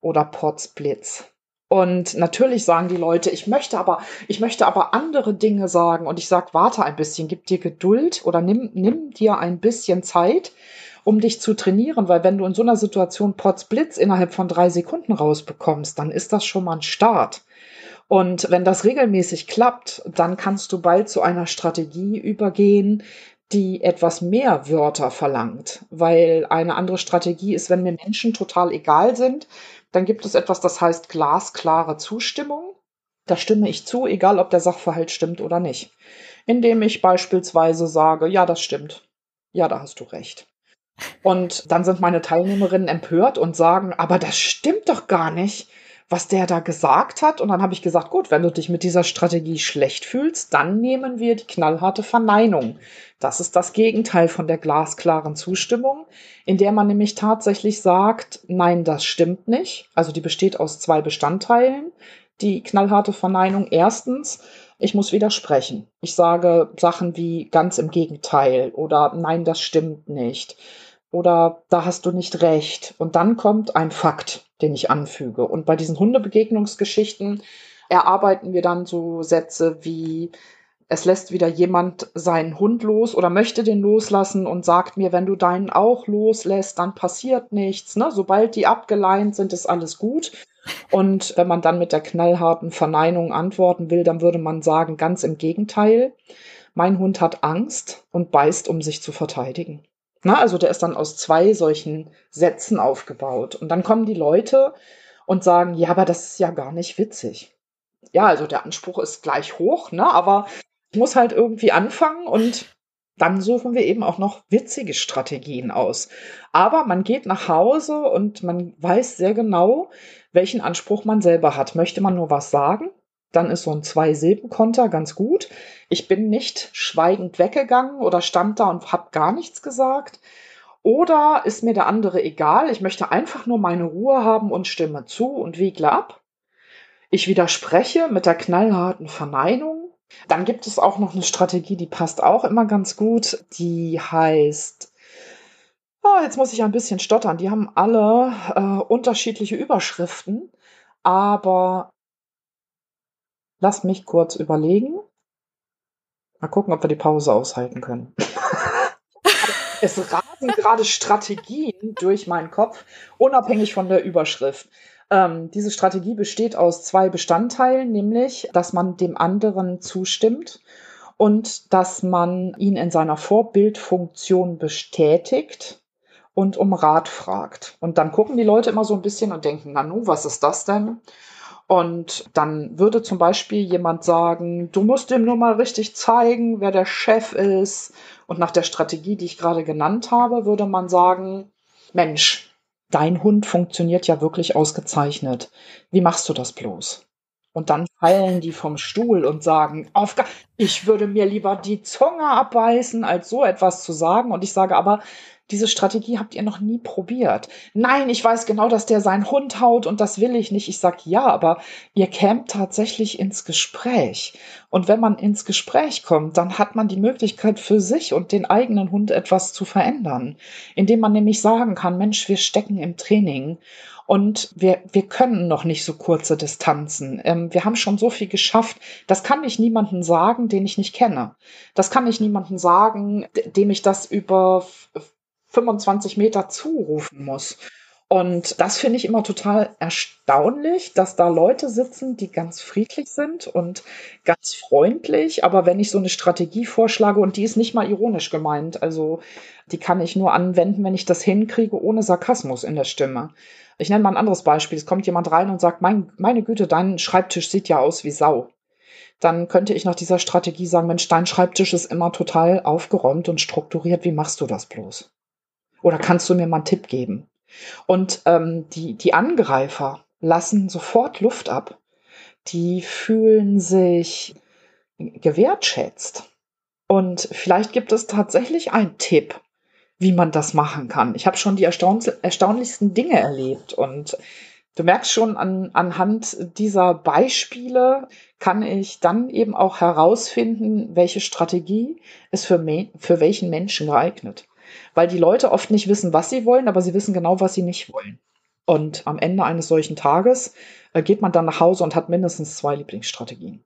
Oder Potzblitz. Und natürlich sagen die Leute, ich möchte aber, ich möchte aber andere Dinge sagen. Und ich sage, warte ein bisschen, gib dir Geduld oder nimm, nimm dir ein bisschen Zeit, um dich zu trainieren. Weil wenn du in so einer Situation Potzblitz innerhalb von drei Sekunden rausbekommst, dann ist das schon mal ein Start. Und wenn das regelmäßig klappt, dann kannst du bald zu einer Strategie übergehen, die etwas mehr Wörter verlangt. Weil eine andere Strategie ist, wenn mir Menschen total egal sind, dann gibt es etwas, das heißt glasklare Zustimmung. Da stimme ich zu, egal ob der Sachverhalt stimmt oder nicht. Indem ich beispielsweise sage, ja, das stimmt. Ja, da hast du recht. Und dann sind meine Teilnehmerinnen empört und sagen, aber das stimmt doch gar nicht was der da gesagt hat. Und dann habe ich gesagt, gut, wenn du dich mit dieser Strategie schlecht fühlst, dann nehmen wir die knallharte Verneinung. Das ist das Gegenteil von der glasklaren Zustimmung, in der man nämlich tatsächlich sagt, nein, das stimmt nicht. Also die besteht aus zwei Bestandteilen. Die knallharte Verneinung erstens, ich muss widersprechen. Ich sage Sachen wie ganz im Gegenteil oder nein, das stimmt nicht oder da hast du nicht recht. Und dann kommt ein Fakt, den ich anfüge. Und bei diesen Hundebegegnungsgeschichten erarbeiten wir dann so Sätze wie, es lässt wieder jemand seinen Hund los oder möchte den loslassen und sagt mir, wenn du deinen auch loslässt, dann passiert nichts. Ne? Sobald die abgeleint sind, ist alles gut. Und wenn man dann mit der knallharten Verneinung antworten will, dann würde man sagen, ganz im Gegenteil. Mein Hund hat Angst und beißt, um sich zu verteidigen. Na, also der ist dann aus zwei solchen Sätzen aufgebaut. Und dann kommen die Leute und sagen, ja, aber das ist ja gar nicht witzig. Ja, also der Anspruch ist gleich hoch, ne? aber ich muss halt irgendwie anfangen und dann suchen wir eben auch noch witzige Strategien aus. Aber man geht nach Hause und man weiß sehr genau, welchen Anspruch man selber hat. Möchte man nur was sagen? Dann ist so ein Zwei-Silben-Konter ganz gut. Ich bin nicht schweigend weggegangen oder stand da und habe gar nichts gesagt. Oder ist mir der andere egal? Ich möchte einfach nur meine Ruhe haben und stimme zu und wiegle ab. Ich widerspreche mit der knallharten Verneinung. Dann gibt es auch noch eine Strategie, die passt auch immer ganz gut. Die heißt, oh, jetzt muss ich ein bisschen stottern. Die haben alle äh, unterschiedliche Überschriften, aber Lass mich kurz überlegen. Mal gucken, ob wir die Pause aushalten können. es rasen gerade Strategien durch meinen Kopf, unabhängig von der Überschrift. Ähm, diese Strategie besteht aus zwei Bestandteilen, nämlich, dass man dem anderen zustimmt und dass man ihn in seiner Vorbildfunktion bestätigt und um Rat fragt. Und dann gucken die Leute immer so ein bisschen und denken, Nanu, was ist das denn? Und dann würde zum Beispiel jemand sagen, du musst ihm nur mal richtig zeigen, wer der Chef ist. Und nach der Strategie, die ich gerade genannt habe, würde man sagen, Mensch, dein Hund funktioniert ja wirklich ausgezeichnet. Wie machst du das bloß? Und dann fallen die vom Stuhl und sagen, auf, ich würde mir lieber die Zunge abbeißen, als so etwas zu sagen. Und ich sage aber, diese Strategie habt ihr noch nie probiert. Nein, ich weiß genau, dass der seinen Hund haut und das will ich nicht. Ich sag ja, aber ihr kämt tatsächlich ins Gespräch. Und wenn man ins Gespräch kommt, dann hat man die Möglichkeit für sich und den eigenen Hund etwas zu verändern, indem man nämlich sagen kann, Mensch, wir stecken im Training und wir, wir können noch nicht so kurze Distanzen. Ähm, wir haben schon so viel geschafft. Das kann ich niemandem sagen, den ich nicht kenne. Das kann ich niemandem sagen, dem ich das über 25 Meter zurufen muss. Und das finde ich immer total erstaunlich, dass da Leute sitzen, die ganz friedlich sind und ganz freundlich. Aber wenn ich so eine Strategie vorschlage, und die ist nicht mal ironisch gemeint, also die kann ich nur anwenden, wenn ich das hinkriege, ohne Sarkasmus in der Stimme. Ich nenne mal ein anderes Beispiel. Es kommt jemand rein und sagt, mein, meine Güte, dein Schreibtisch sieht ja aus wie Sau. Dann könnte ich nach dieser Strategie sagen, Mensch, dein Schreibtisch ist immer total aufgeräumt und strukturiert. Wie machst du das bloß? Oder kannst du mir mal einen Tipp geben? Und ähm, die, die Angreifer lassen sofort Luft ab. die fühlen sich gewertschätzt. Und vielleicht gibt es tatsächlich einen Tipp, wie man das machen kann. Ich habe schon die erstaunlichsten Dinge erlebt und du merkst schon an, anhand dieser Beispiele kann ich dann eben auch herausfinden, welche Strategie ist für, für welchen Menschen geeignet. Weil die Leute oft nicht wissen, was sie wollen, aber sie wissen genau, was sie nicht wollen. Und am Ende eines solchen Tages äh, geht man dann nach Hause und hat mindestens zwei Lieblingsstrategien.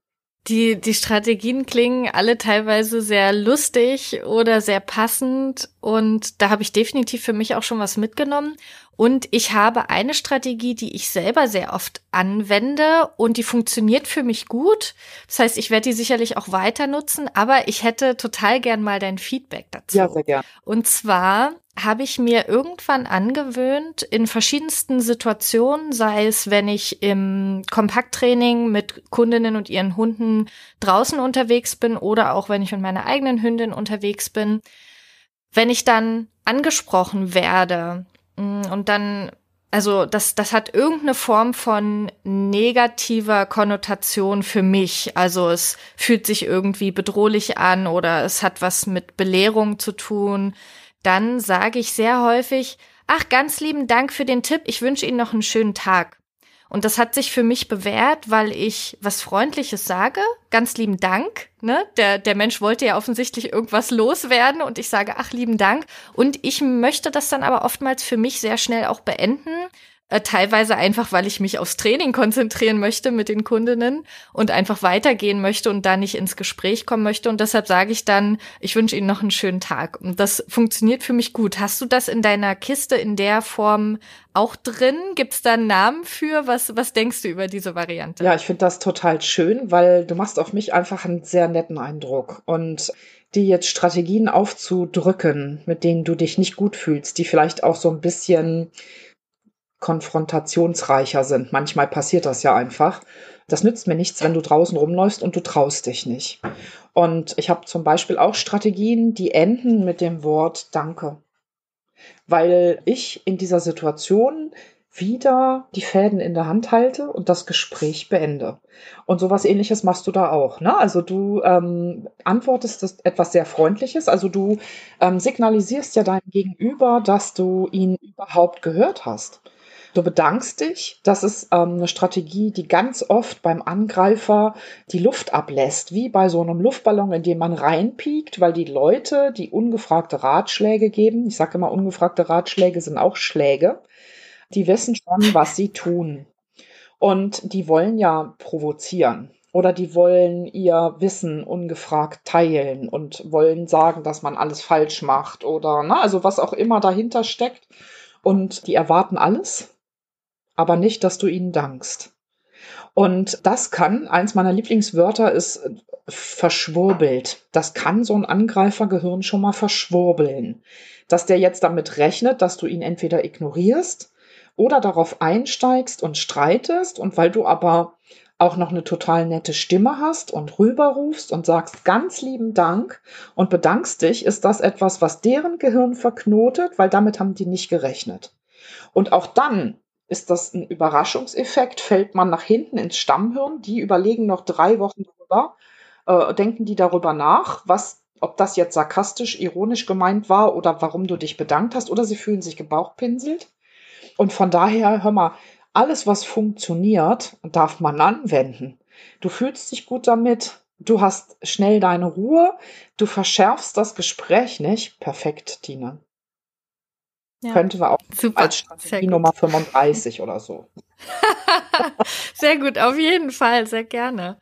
Die, die Strategien klingen alle teilweise sehr lustig oder sehr passend und da habe ich definitiv für mich auch schon was mitgenommen. Und ich habe eine Strategie, die ich selber sehr oft anwende und die funktioniert für mich gut. Das heißt, ich werde die sicherlich auch weiter nutzen, aber ich hätte total gern mal dein Feedback dazu.
Ja, sehr gern.
Und zwar habe ich mir irgendwann angewöhnt, in verschiedensten Situationen, sei es, wenn ich im Kompakttraining mit Kundinnen und ihren Hunden draußen unterwegs bin oder auch wenn ich mit meiner eigenen Hündin unterwegs bin, wenn ich dann angesprochen werde mm, und dann also das, das hat irgendeine Form von negativer Konnotation für mich. Also es fühlt sich irgendwie bedrohlich an oder es hat was mit Belehrung zu tun dann sage ich sehr häufig, ach, ganz lieben Dank für den Tipp, ich wünsche Ihnen noch einen schönen Tag. Und das hat sich für mich bewährt, weil ich was Freundliches sage. Ganz lieben Dank. Ne? Der, der Mensch wollte ja offensichtlich irgendwas loswerden und ich sage, ach, lieben Dank. Und ich möchte das dann aber oftmals für mich sehr schnell auch beenden teilweise einfach, weil ich mich aufs Training konzentrieren möchte mit den Kundinnen und einfach weitergehen möchte und da nicht ins Gespräch kommen möchte. Und deshalb sage ich dann, ich wünsche Ihnen noch einen schönen Tag. Und das funktioniert für mich gut. Hast du das in deiner Kiste in der Form auch drin? Gibt es da einen Namen für? Was, was denkst du über diese Variante?
Ja, ich finde das total schön, weil du machst auf mich einfach einen sehr netten Eindruck. Und die jetzt Strategien aufzudrücken, mit denen du dich nicht gut fühlst, die vielleicht auch so ein bisschen konfrontationsreicher sind. Manchmal passiert das ja einfach. Das nützt mir nichts, wenn du draußen rumläufst und du traust dich nicht. Und ich habe zum Beispiel auch Strategien, die enden mit dem Wort Danke. Weil ich in dieser Situation wieder die Fäden in der Hand halte und das Gespräch beende. Und sowas ähnliches machst du da auch. Ne? Also du ähm, antwortest etwas sehr Freundliches, also du ähm, signalisierst ja deinem Gegenüber, dass du ihn überhaupt gehört hast. Du bedankst dich. Das ist ähm, eine Strategie, die ganz oft beim Angreifer die Luft ablässt, wie bei so einem Luftballon, in den man reinpiekt, weil die Leute, die ungefragte Ratschläge geben, ich sage immer, ungefragte Ratschläge sind auch Schläge, die wissen schon, was sie tun. Und die wollen ja provozieren oder die wollen ihr Wissen ungefragt teilen und wollen sagen, dass man alles falsch macht oder na, also was auch immer dahinter steckt. Und die erwarten alles aber nicht, dass du ihnen dankst. Und das kann, eins meiner Lieblingswörter ist äh, verschwurbelt. Das kann so ein Angreifergehirn schon mal verschwurbeln. Dass der jetzt damit rechnet, dass du ihn entweder ignorierst oder darauf einsteigst und streitest und weil du aber auch noch eine total nette Stimme hast und rüberrufst und sagst ganz lieben Dank und bedankst dich, ist das etwas, was deren Gehirn verknotet, weil damit haben die nicht gerechnet. Und auch dann ist das ein Überraschungseffekt? Fällt man nach hinten ins Stammhirn? Die überlegen noch drei Wochen darüber, äh, denken die darüber nach, was, ob das jetzt sarkastisch, ironisch gemeint war oder warum du dich bedankt hast oder sie fühlen sich gebauchpinselt. Und von daher, hör mal, alles, was funktioniert, darf man anwenden. Du fühlst dich gut damit, du hast schnell deine Ruhe, du verschärfst das Gespräch nicht. Perfekt, Tina. Ja. Könnte wir auch Super. als Strategie Nummer 35 oder so.
sehr gut, auf jeden Fall, sehr gerne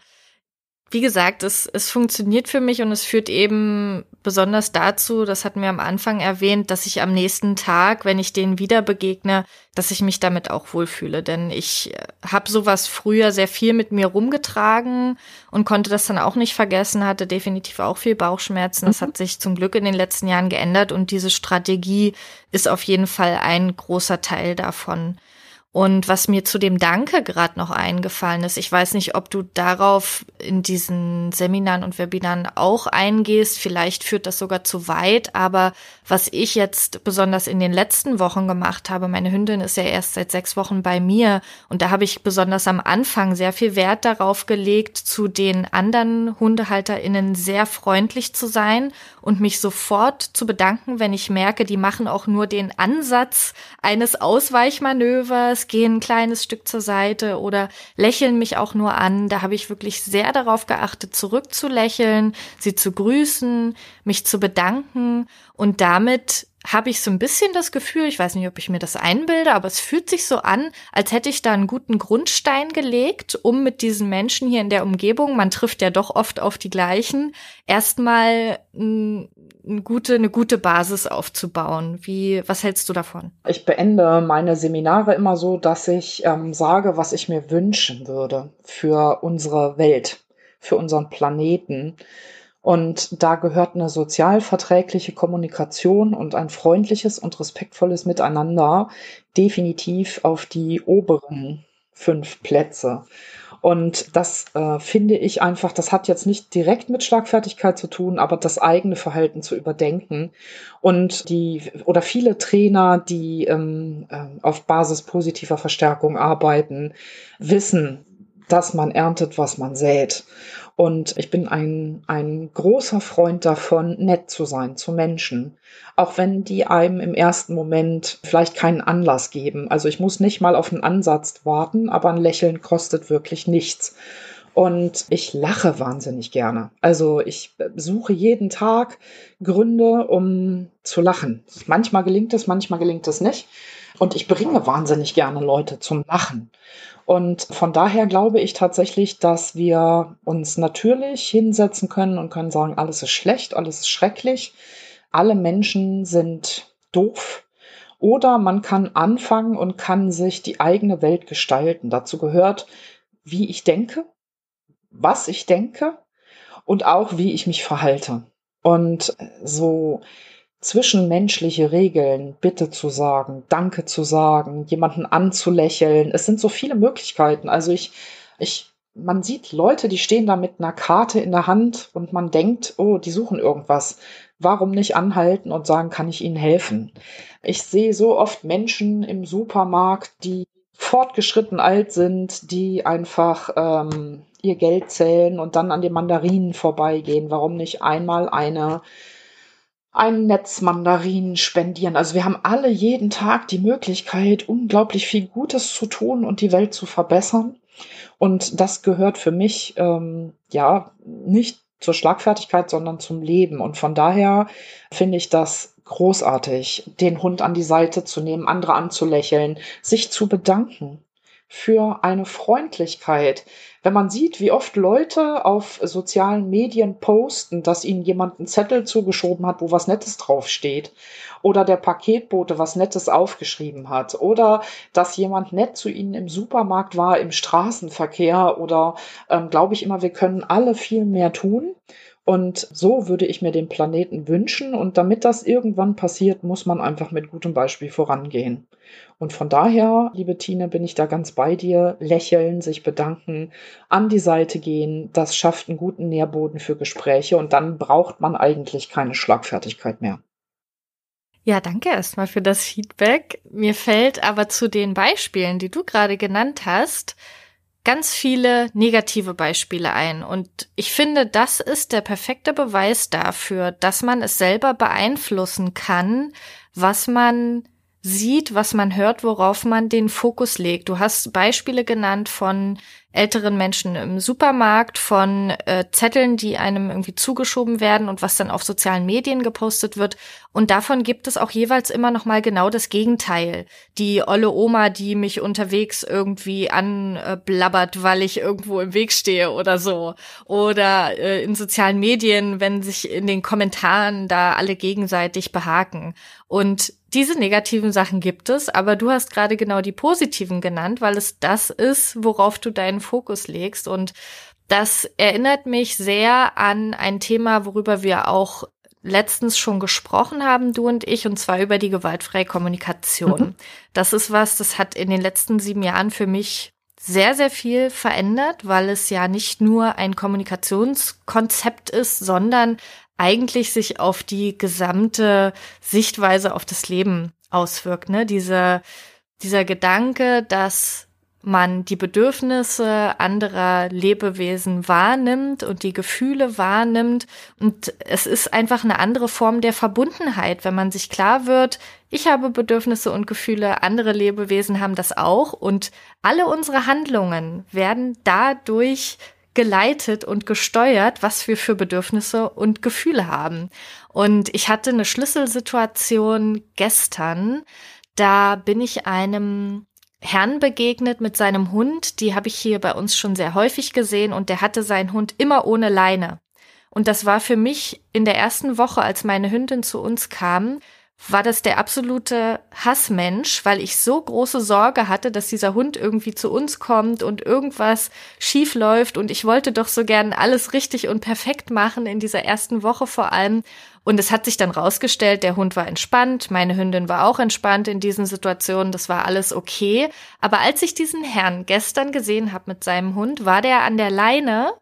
wie gesagt, es, es funktioniert für mich und es führt eben besonders dazu, das hatten wir am Anfang erwähnt, dass ich am nächsten Tag, wenn ich denen wieder begegne, dass ich mich damit auch wohlfühle. Denn ich äh, habe sowas früher sehr viel mit mir rumgetragen und konnte das dann auch nicht vergessen, hatte definitiv auch viel Bauchschmerzen. Das mhm. hat sich zum Glück in den letzten Jahren geändert und diese Strategie ist auf jeden Fall ein großer Teil davon. Und was mir zu dem Danke gerade noch eingefallen ist, ich weiß nicht, ob du darauf in diesen Seminaren und Webinaren auch eingehst, vielleicht führt das sogar zu weit, aber was ich jetzt besonders in den letzten Wochen gemacht habe, meine Hündin ist ja erst seit sechs Wochen bei mir und da habe ich besonders am Anfang sehr viel Wert darauf gelegt, zu den anderen HundehalterInnen sehr freundlich zu sein und mich sofort zu bedanken, wenn ich merke, die machen auch nur den Ansatz eines Ausweichmanövers, gehen ein kleines Stück zur Seite oder lächeln mich auch nur an. Da habe ich wirklich sehr darauf geachtet, zurückzulächeln, sie zu grüßen, mich zu bedanken und damit habe ich so ein bisschen das Gefühl, ich weiß nicht, ob ich mir das einbilde, aber es fühlt sich so an, als hätte ich da einen guten Grundstein gelegt, um mit diesen Menschen hier in der Umgebung, man trifft ja doch oft auf die gleichen, erstmal eine gute, eine gute Basis aufzubauen. Wie, was hältst du davon?
Ich beende meine Seminare immer so, dass ich ähm, sage, was ich mir wünschen würde für unsere Welt, für unseren Planeten und da gehört eine sozialverträgliche Kommunikation und ein freundliches und respektvolles Miteinander definitiv auf die oberen fünf Plätze. Und das äh, finde ich einfach, das hat jetzt nicht direkt mit Schlagfertigkeit zu tun, aber das eigene Verhalten zu überdenken. Und die oder viele Trainer, die ähm, äh, auf Basis positiver Verstärkung arbeiten, wissen, dass man erntet, was man sät. Und ich bin ein, ein großer Freund davon, nett zu sein zu Menschen. Auch wenn die einem im ersten Moment vielleicht keinen Anlass geben. Also ich muss nicht mal auf einen Ansatz warten, aber ein Lächeln kostet wirklich nichts. Und ich lache wahnsinnig gerne. Also ich suche jeden Tag Gründe, um zu lachen. Manchmal gelingt es, manchmal gelingt es nicht. Und ich bringe wahnsinnig gerne Leute zum Lachen. Und von daher glaube ich tatsächlich, dass wir uns natürlich hinsetzen können und können sagen, alles ist schlecht, alles ist schrecklich, alle Menschen sind doof. Oder man kann anfangen und kann sich die eigene Welt gestalten. Dazu gehört, wie ich denke, was ich denke und auch wie ich mich verhalte. Und so zwischenmenschliche Regeln, Bitte zu sagen, Danke zu sagen, jemanden anzulächeln. Es sind so viele Möglichkeiten. Also ich, ich, man sieht Leute, die stehen da mit einer Karte in der Hand und man denkt, oh, die suchen irgendwas. Warum nicht anhalten und sagen, kann ich ihnen helfen? Ich sehe so oft Menschen im Supermarkt, die fortgeschritten alt sind, die einfach ähm, ihr Geld zählen und dann an den Mandarinen vorbeigehen. Warum nicht einmal eine ein Netz Mandarinen spendieren. Also wir haben alle jeden Tag die Möglichkeit, unglaublich viel Gutes zu tun und die Welt zu verbessern. Und das gehört für mich ähm, ja nicht zur Schlagfertigkeit, sondern zum Leben. Und von daher finde ich das großartig, den Hund an die Seite zu nehmen, andere anzulächeln, sich zu bedanken für eine Freundlichkeit. Wenn man sieht, wie oft Leute auf sozialen Medien posten, dass ihnen jemand einen Zettel zugeschoben hat, wo was Nettes draufsteht, oder der Paketbote was Nettes aufgeschrieben hat, oder dass jemand nett zu ihnen im Supermarkt war, im Straßenverkehr, oder ähm, glaube ich immer, wir können alle viel mehr tun. Und so würde ich mir den Planeten wünschen. Und damit das irgendwann passiert, muss man einfach mit gutem Beispiel vorangehen. Und von daher, liebe Tine, bin ich da ganz bei dir. Lächeln, sich bedanken, an die Seite gehen, das schafft einen guten Nährboden für Gespräche und dann braucht man eigentlich keine Schlagfertigkeit mehr.
Ja, danke erstmal für das Feedback. Mir fällt aber zu den Beispielen, die du gerade genannt hast, ganz viele negative Beispiele ein. Und ich finde, das ist der perfekte Beweis dafür, dass man es selber beeinflussen kann, was man sieht, was man hört, worauf man den Fokus legt. Du hast Beispiele genannt von älteren Menschen im Supermarkt, von äh, Zetteln, die einem irgendwie zugeschoben werden und was dann auf sozialen Medien gepostet wird. Und davon gibt es auch jeweils immer noch mal genau das Gegenteil. Die olle Oma, die mich unterwegs irgendwie anblabbert, weil ich irgendwo im Weg stehe oder so. Oder äh, in sozialen Medien, wenn sich in den Kommentaren da alle gegenseitig behaken. Und diese negativen Sachen gibt es, aber du hast gerade genau die positiven genannt, weil es das ist, worauf du deinen Fokus legst. Und das erinnert mich sehr an ein Thema, worüber wir auch letztens schon gesprochen haben, du und ich, und zwar über die gewaltfreie Kommunikation. Mhm. Das ist was, das hat in den letzten sieben Jahren für mich sehr, sehr viel verändert, weil es ja nicht nur ein Kommunikationskonzept ist, sondern eigentlich sich auf die gesamte Sichtweise auf das Leben auswirkt. Ne? Diese, dieser Gedanke, dass man die Bedürfnisse anderer Lebewesen wahrnimmt und die Gefühle wahrnimmt. Und es ist einfach eine andere Form der Verbundenheit, wenn man sich klar wird, ich habe Bedürfnisse und Gefühle, andere Lebewesen haben das auch und alle unsere Handlungen werden dadurch geleitet und gesteuert, was wir für Bedürfnisse und Gefühle haben. Und ich hatte eine Schlüsselsituation gestern, da bin ich einem Herrn begegnet mit seinem Hund. Die habe ich hier bei uns schon sehr häufig gesehen und der hatte seinen Hund immer ohne Leine. Und das war für mich in der ersten Woche, als meine Hündin zu uns kam, war das der absolute Hassmensch, weil ich so große Sorge hatte, dass dieser Hund irgendwie zu uns kommt und irgendwas schief läuft und ich wollte doch so gern alles richtig und perfekt machen in dieser ersten Woche vor allem. Und es hat sich dann rausgestellt, der Hund war entspannt, meine Hündin war auch entspannt in diesen Situationen, das war alles okay. Aber als ich diesen Herrn gestern gesehen habe mit seinem Hund, war der an der Leine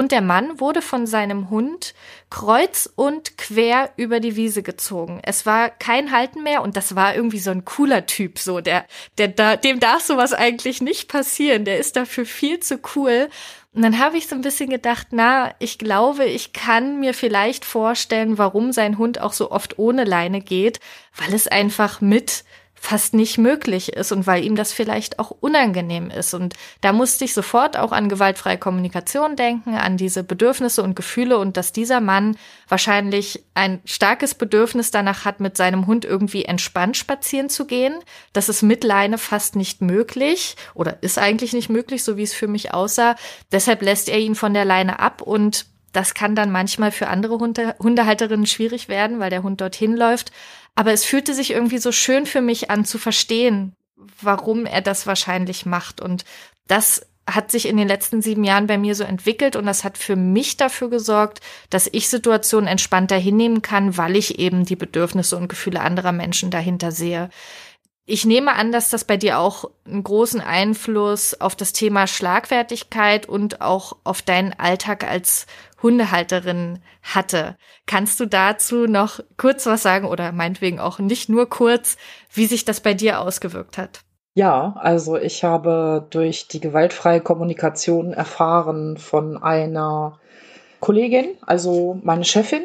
und der Mann wurde von seinem Hund kreuz und quer über die Wiese gezogen. Es war kein Halten mehr und das war irgendwie so ein cooler Typ, so der, der da, dem darf sowas eigentlich nicht passieren. Der ist dafür viel zu cool. Und dann habe ich so ein bisschen gedacht, na, ich glaube, ich kann mir vielleicht vorstellen, warum sein Hund auch so oft ohne Leine geht, weil es einfach mit fast nicht möglich ist und weil ihm das vielleicht auch unangenehm ist. Und da musste ich sofort auch an gewaltfreie Kommunikation denken, an diese Bedürfnisse und Gefühle und dass dieser Mann wahrscheinlich ein starkes Bedürfnis danach hat, mit seinem Hund irgendwie entspannt spazieren zu gehen. Das ist mit Leine fast nicht möglich oder ist eigentlich nicht möglich, so wie es für mich aussah. Deshalb lässt er ihn von der Leine ab und das kann dann manchmal für andere Hunde, Hundehalterinnen schwierig werden, weil der Hund dorthin läuft. Aber es fühlte sich irgendwie so schön für mich an zu verstehen, warum er das wahrscheinlich macht. Und das hat sich in den letzten sieben Jahren bei mir so entwickelt und das hat für mich dafür gesorgt, dass ich Situationen entspannter hinnehmen kann, weil ich eben die Bedürfnisse und Gefühle anderer Menschen dahinter sehe. Ich nehme an, dass das bei dir auch einen großen Einfluss auf das Thema Schlagfertigkeit und auch auf deinen Alltag als Hundehalterin hatte. Kannst du dazu noch kurz was sagen oder meinetwegen auch nicht nur kurz, wie sich das bei dir ausgewirkt hat?
Ja, also ich habe durch die gewaltfreie Kommunikation erfahren von einer Kollegin, also meine Chefin,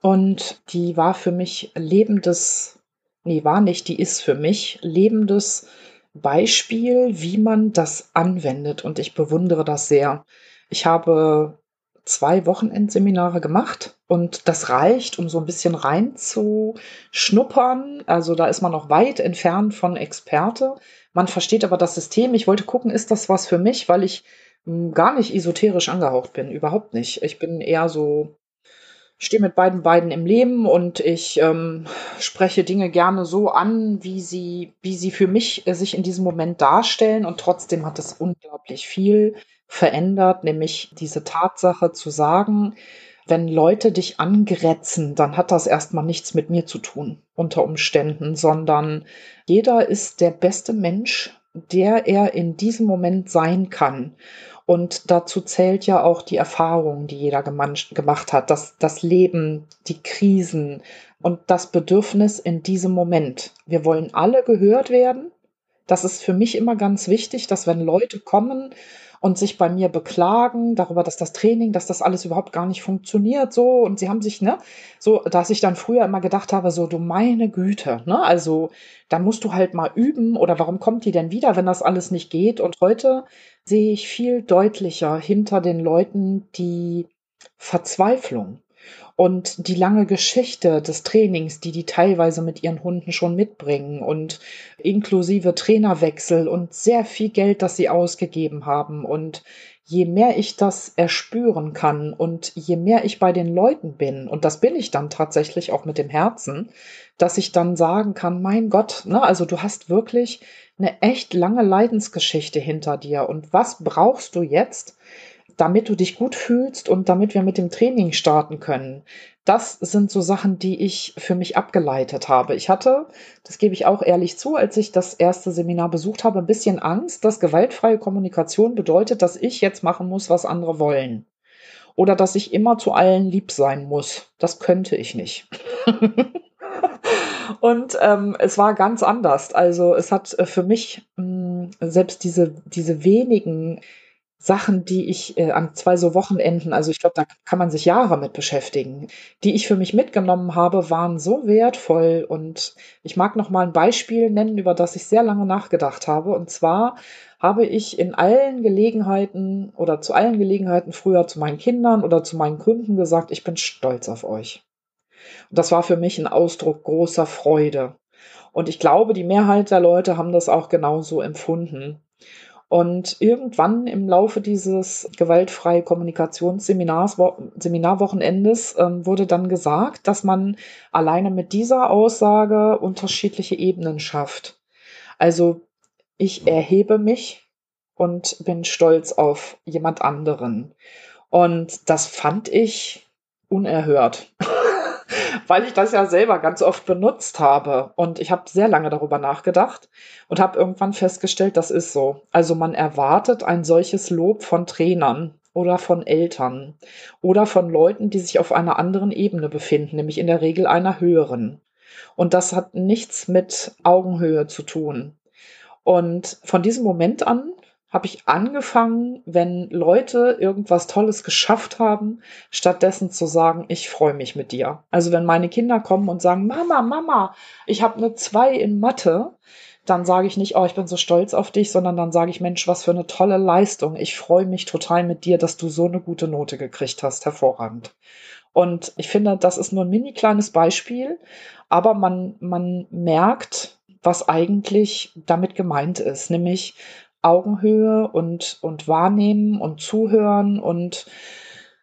und die war für mich lebendes nee, war nicht, die ist für mich lebendes Beispiel, wie man das anwendet. Und ich bewundere das sehr. Ich habe zwei Wochenendseminare gemacht und das reicht, um so ein bisschen reinzuschnuppern. Also da ist man noch weit entfernt von Experte. Man versteht aber das System. Ich wollte gucken, ist das was für mich, weil ich hm, gar nicht esoterisch angehaucht bin. Überhaupt nicht. Ich bin eher so stehe mit beiden Beinen im Leben und ich ähm, spreche Dinge gerne so an, wie sie, wie sie für mich äh, sich in diesem Moment darstellen. Und trotzdem hat es unglaublich viel verändert, nämlich diese Tatsache zu sagen, wenn Leute dich angrätzen, dann hat das erstmal nichts mit mir zu tun, unter Umständen, sondern jeder ist der beste Mensch, der er in diesem Moment sein kann. Und dazu zählt ja auch die Erfahrung, die jeder gemacht hat, das, das Leben, die Krisen und das Bedürfnis in diesem Moment. Wir wollen alle gehört werden. Das ist für mich immer ganz wichtig, dass wenn Leute kommen und sich bei mir beklagen darüber, dass das Training, dass das alles überhaupt gar nicht funktioniert, so. Und sie haben sich, ne, so, dass ich dann früher immer gedacht habe, so du meine Güte, ne, also da musst du halt mal üben oder warum kommt die denn wieder, wenn das alles nicht geht? Und heute sehe ich viel deutlicher hinter den Leuten die Verzweiflung und die lange Geschichte des Trainings, die die teilweise mit ihren Hunden schon mitbringen und inklusive Trainerwechsel und sehr viel Geld, das sie ausgegeben haben. Und je mehr ich das erspüren kann und je mehr ich bei den Leuten bin, und das bin ich dann tatsächlich auch mit dem Herzen, dass ich dann sagen kann, mein Gott, ne, also du hast wirklich eine echt lange Leidensgeschichte hinter dir. Und was brauchst du jetzt? Damit du dich gut fühlst und damit wir mit dem Training starten können. Das sind so Sachen, die ich für mich abgeleitet habe. Ich hatte, das gebe ich auch ehrlich zu, als ich das erste Seminar besucht habe, ein bisschen Angst, dass gewaltfreie Kommunikation bedeutet, dass ich jetzt machen muss, was andere wollen. Oder dass ich immer zu allen lieb sein muss. Das könnte ich nicht. Und ähm, es war ganz anders. Also es hat äh, für mich mh, hm, selbst diese, diese wenigen Sachen, die ich äh, an zwei so Wochenenden, also ich glaube, da kann man sich Jahre mit beschäftigen, die ich für mich mitgenommen habe, waren so wertvoll. Und ich mag noch mal ein Beispiel nennen, über das ich sehr lange nachgedacht habe. Und zwar habe ich in allen Gelegenheiten oder zu allen Gelegenheiten früher zu meinen Kindern oder zu meinen Kunden gesagt, ich bin stolz auf euch. Und das war für mich ein Ausdruck großer Freude. Und ich glaube, die Mehrheit der Leute haben das auch genauso empfunden. Und irgendwann im Laufe dieses gewaltfreie Kommunikationsseminars, Seminarwochenendes ähm, wurde dann gesagt, dass man alleine mit dieser Aussage unterschiedliche Ebenen schafft. Also ich erhebe mich und bin stolz auf jemand anderen. Und das fand ich unerhört. weil ich das ja selber ganz oft benutzt habe. Und ich habe sehr lange darüber nachgedacht und habe irgendwann festgestellt, das ist so. Also man erwartet ein solches Lob von Trainern oder von Eltern oder von Leuten, die sich auf einer anderen Ebene befinden, nämlich in der Regel einer höheren. Und das hat nichts mit Augenhöhe zu tun. Und von diesem Moment an habe ich angefangen, wenn Leute irgendwas Tolles geschafft haben, stattdessen zu sagen, ich freue mich mit dir. Also wenn meine Kinder kommen und sagen, Mama, Mama, ich habe eine zwei in Mathe, dann sage ich nicht, oh, ich bin so stolz auf dich, sondern dann sage ich, Mensch, was für eine tolle Leistung. Ich freue mich total mit dir, dass du so eine gute Note gekriegt hast. Hervorragend. Und ich finde, das ist nur ein mini kleines Beispiel, aber man, man merkt, was eigentlich damit gemeint ist, nämlich Augenhöhe und, und wahrnehmen und zuhören und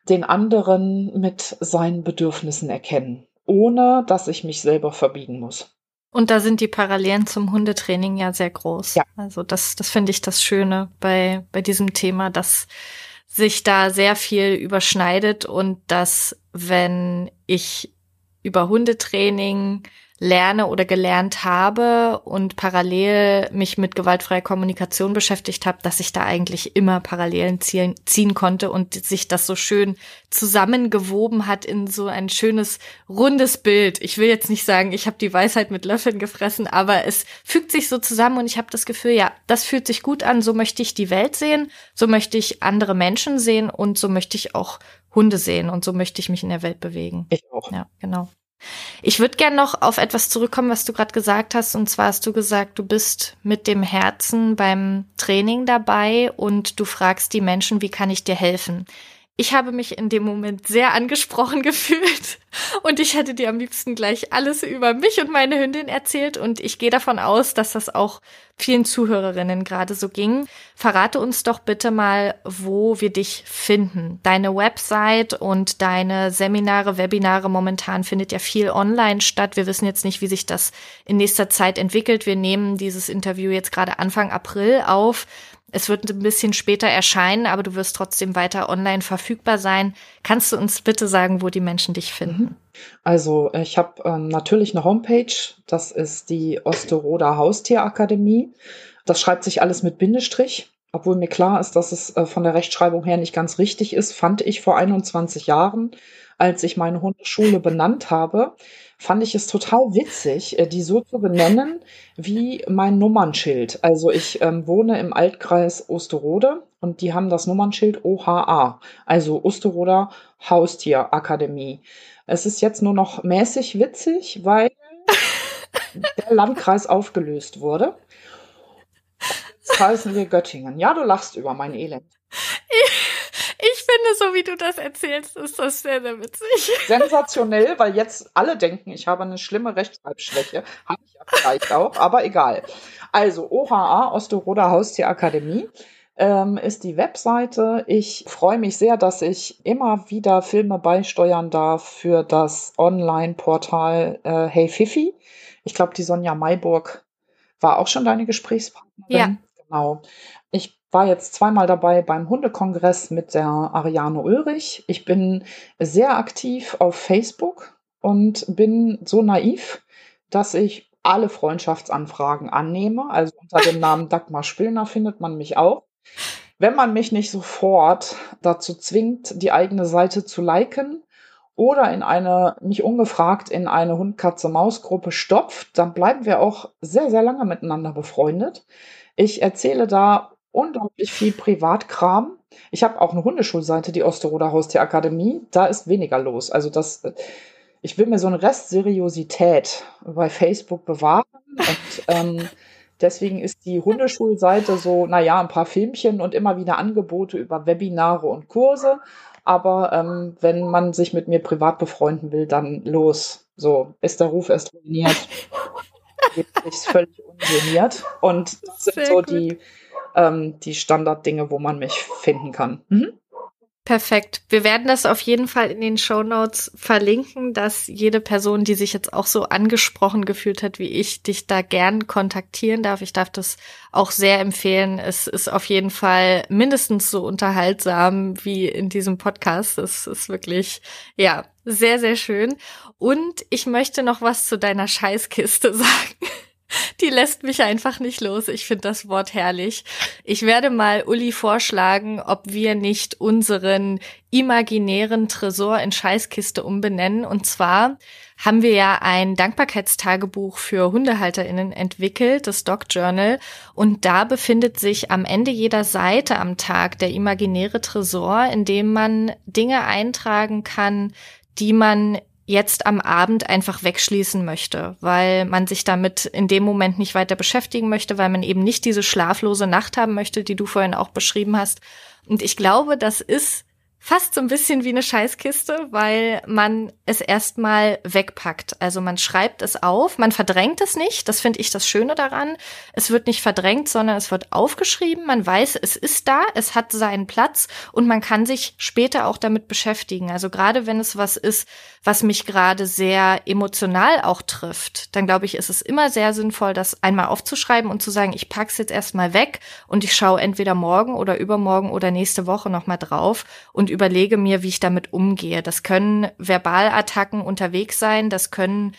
den anderen mit seinen Bedürfnissen erkennen, ohne dass ich mich selber verbiegen muss.
Und da sind die Parallelen zum Hundetraining ja sehr groß. Ja. Also das, das finde ich das Schöne bei, bei diesem Thema, dass sich da sehr viel überschneidet und dass, wenn ich über Hundetraining lerne oder gelernt habe und parallel mich mit gewaltfreier Kommunikation beschäftigt habe, dass ich da eigentlich immer Parallelen ziehen, ziehen konnte und sich das so schön zusammengewoben hat in so ein schönes rundes Bild. Ich will jetzt nicht sagen, ich habe die Weisheit mit Löffeln gefressen, aber es fügt sich so zusammen und ich habe das Gefühl, ja, das fühlt sich gut an, so möchte ich die Welt sehen, so möchte ich andere Menschen sehen und so möchte ich auch Hunde sehen und so möchte ich mich in der Welt bewegen.
Ich auch.
Ja, genau. Ich würde gern noch auf etwas zurückkommen, was du gerade gesagt hast. Und zwar hast du gesagt, du bist mit dem Herzen beim Training dabei und du fragst die Menschen, wie kann ich dir helfen? Ich habe mich in dem Moment sehr angesprochen gefühlt und ich hätte dir am liebsten gleich alles über mich und meine Hündin erzählt und ich gehe davon aus, dass das auch vielen Zuhörerinnen gerade so ging. Verrate uns doch bitte mal, wo wir dich finden. Deine Website und deine Seminare, Webinare momentan findet ja viel online statt. Wir wissen jetzt nicht, wie sich das in nächster Zeit entwickelt. Wir nehmen dieses Interview jetzt gerade Anfang April auf. Es wird ein bisschen später erscheinen, aber du wirst trotzdem weiter online verfügbar sein. Kannst du uns bitte sagen, wo die Menschen dich finden? Mhm.
Also ich habe ähm, natürlich eine Homepage, das ist die Osteroda Haustierakademie. Das schreibt sich alles mit Bindestrich, obwohl mir klar ist, dass es äh, von der Rechtschreibung her nicht ganz richtig ist, fand ich vor 21 Jahren, als ich meine Hundeschule benannt habe, fand ich es total witzig, äh, die so zu benennen wie mein Nummernschild. Also ich ähm, wohne im Altkreis Osterode und die haben das Nummernschild OHA, also Osteroder Haustierakademie. Es ist jetzt nur noch mäßig witzig, weil der Landkreis aufgelöst wurde. Jetzt heißen wir Göttingen. Ja, du lachst über mein Elend.
So wie du das erzählst, ist das sehr, sehr witzig.
Sensationell, weil jetzt alle denken, ich habe eine schlimme Rechtschreibschwäche. Habe ich ja vielleicht auch, aber egal. Also, OHA, Osteroder Haustierakademie, ähm, ist die Webseite. Ich freue mich sehr, dass ich immer wieder Filme beisteuern darf für das Online-Portal äh, Hey Fifi. Ich glaube, die Sonja Mayburg war auch schon deine Gesprächspartnerin.
Ja.
Genau. Ich war jetzt zweimal dabei beim Hundekongress mit der Ariane Ulrich. Ich bin sehr aktiv auf Facebook und bin so naiv, dass ich alle Freundschaftsanfragen annehme. Also unter dem Namen Dagmar Spillner findet man mich auch. Wenn man mich nicht sofort dazu zwingt, die eigene Seite zu liken oder in eine, mich ungefragt in eine Hund-Katze-Maus-Gruppe stopft, dann bleiben wir auch sehr, sehr lange miteinander befreundet. Ich erzähle da unglaublich viel Privatkram. Ich habe auch eine Hundeschulseite, die Osterroder Haustierakademie. Da ist weniger los. Also das, ich will mir so eine Restseriosität bei Facebook bewahren und ähm, deswegen ist die Hundeschulseite so, naja, ein paar Filmchen und immer wieder Angebote über Webinare und Kurse. Aber ähm, wenn man sich mit mir privat befreunden will, dann los. So, ist der Ruf erst ruiniert. ist völlig ungeniert. Und das sind Sehr so gut. die ähm, die Standarddinge, wo man mich finden kann. Mhm.
Perfekt. Wir werden das auf jeden Fall in den Show Notes verlinken, dass jede Person, die sich jetzt auch so angesprochen gefühlt hat wie ich, dich da gern kontaktieren darf. Ich darf das auch sehr empfehlen. Es ist auf jeden Fall mindestens so unterhaltsam wie in diesem Podcast. Es ist wirklich, ja, sehr, sehr schön. Und ich möchte noch was zu deiner Scheißkiste sagen. Die lässt mich einfach nicht los. Ich finde das Wort herrlich. Ich werde mal Uli vorschlagen, ob wir nicht unseren imaginären Tresor in Scheißkiste umbenennen. Und zwar haben wir ja ein Dankbarkeitstagebuch für HundehalterInnen entwickelt, das Dog Journal. Und da befindet sich am Ende jeder Seite am Tag der imaginäre Tresor, in dem man Dinge eintragen kann, die man jetzt am Abend einfach wegschließen möchte, weil man sich damit in dem Moment nicht weiter beschäftigen möchte, weil man eben nicht diese schlaflose Nacht haben möchte, die du vorhin auch beschrieben hast. Und ich glaube, das ist fast so ein bisschen wie eine Scheißkiste, weil man es erstmal wegpackt. Also man schreibt es auf, man verdrängt es nicht. Das finde ich das Schöne daran. Es wird nicht verdrängt, sondern es wird aufgeschrieben. Man weiß, es ist da, es hat seinen Platz und man kann sich später auch damit beschäftigen. Also gerade wenn es was ist, was mich gerade sehr emotional auch trifft, dann glaube ich, ist es immer sehr sinnvoll, das einmal aufzuschreiben und zu sagen, ich pack's jetzt erstmal weg und ich schaue entweder morgen oder übermorgen oder nächste Woche nochmal drauf und überlege mir, wie ich damit umgehe. Das können Verbalattacken unterwegs sein, das können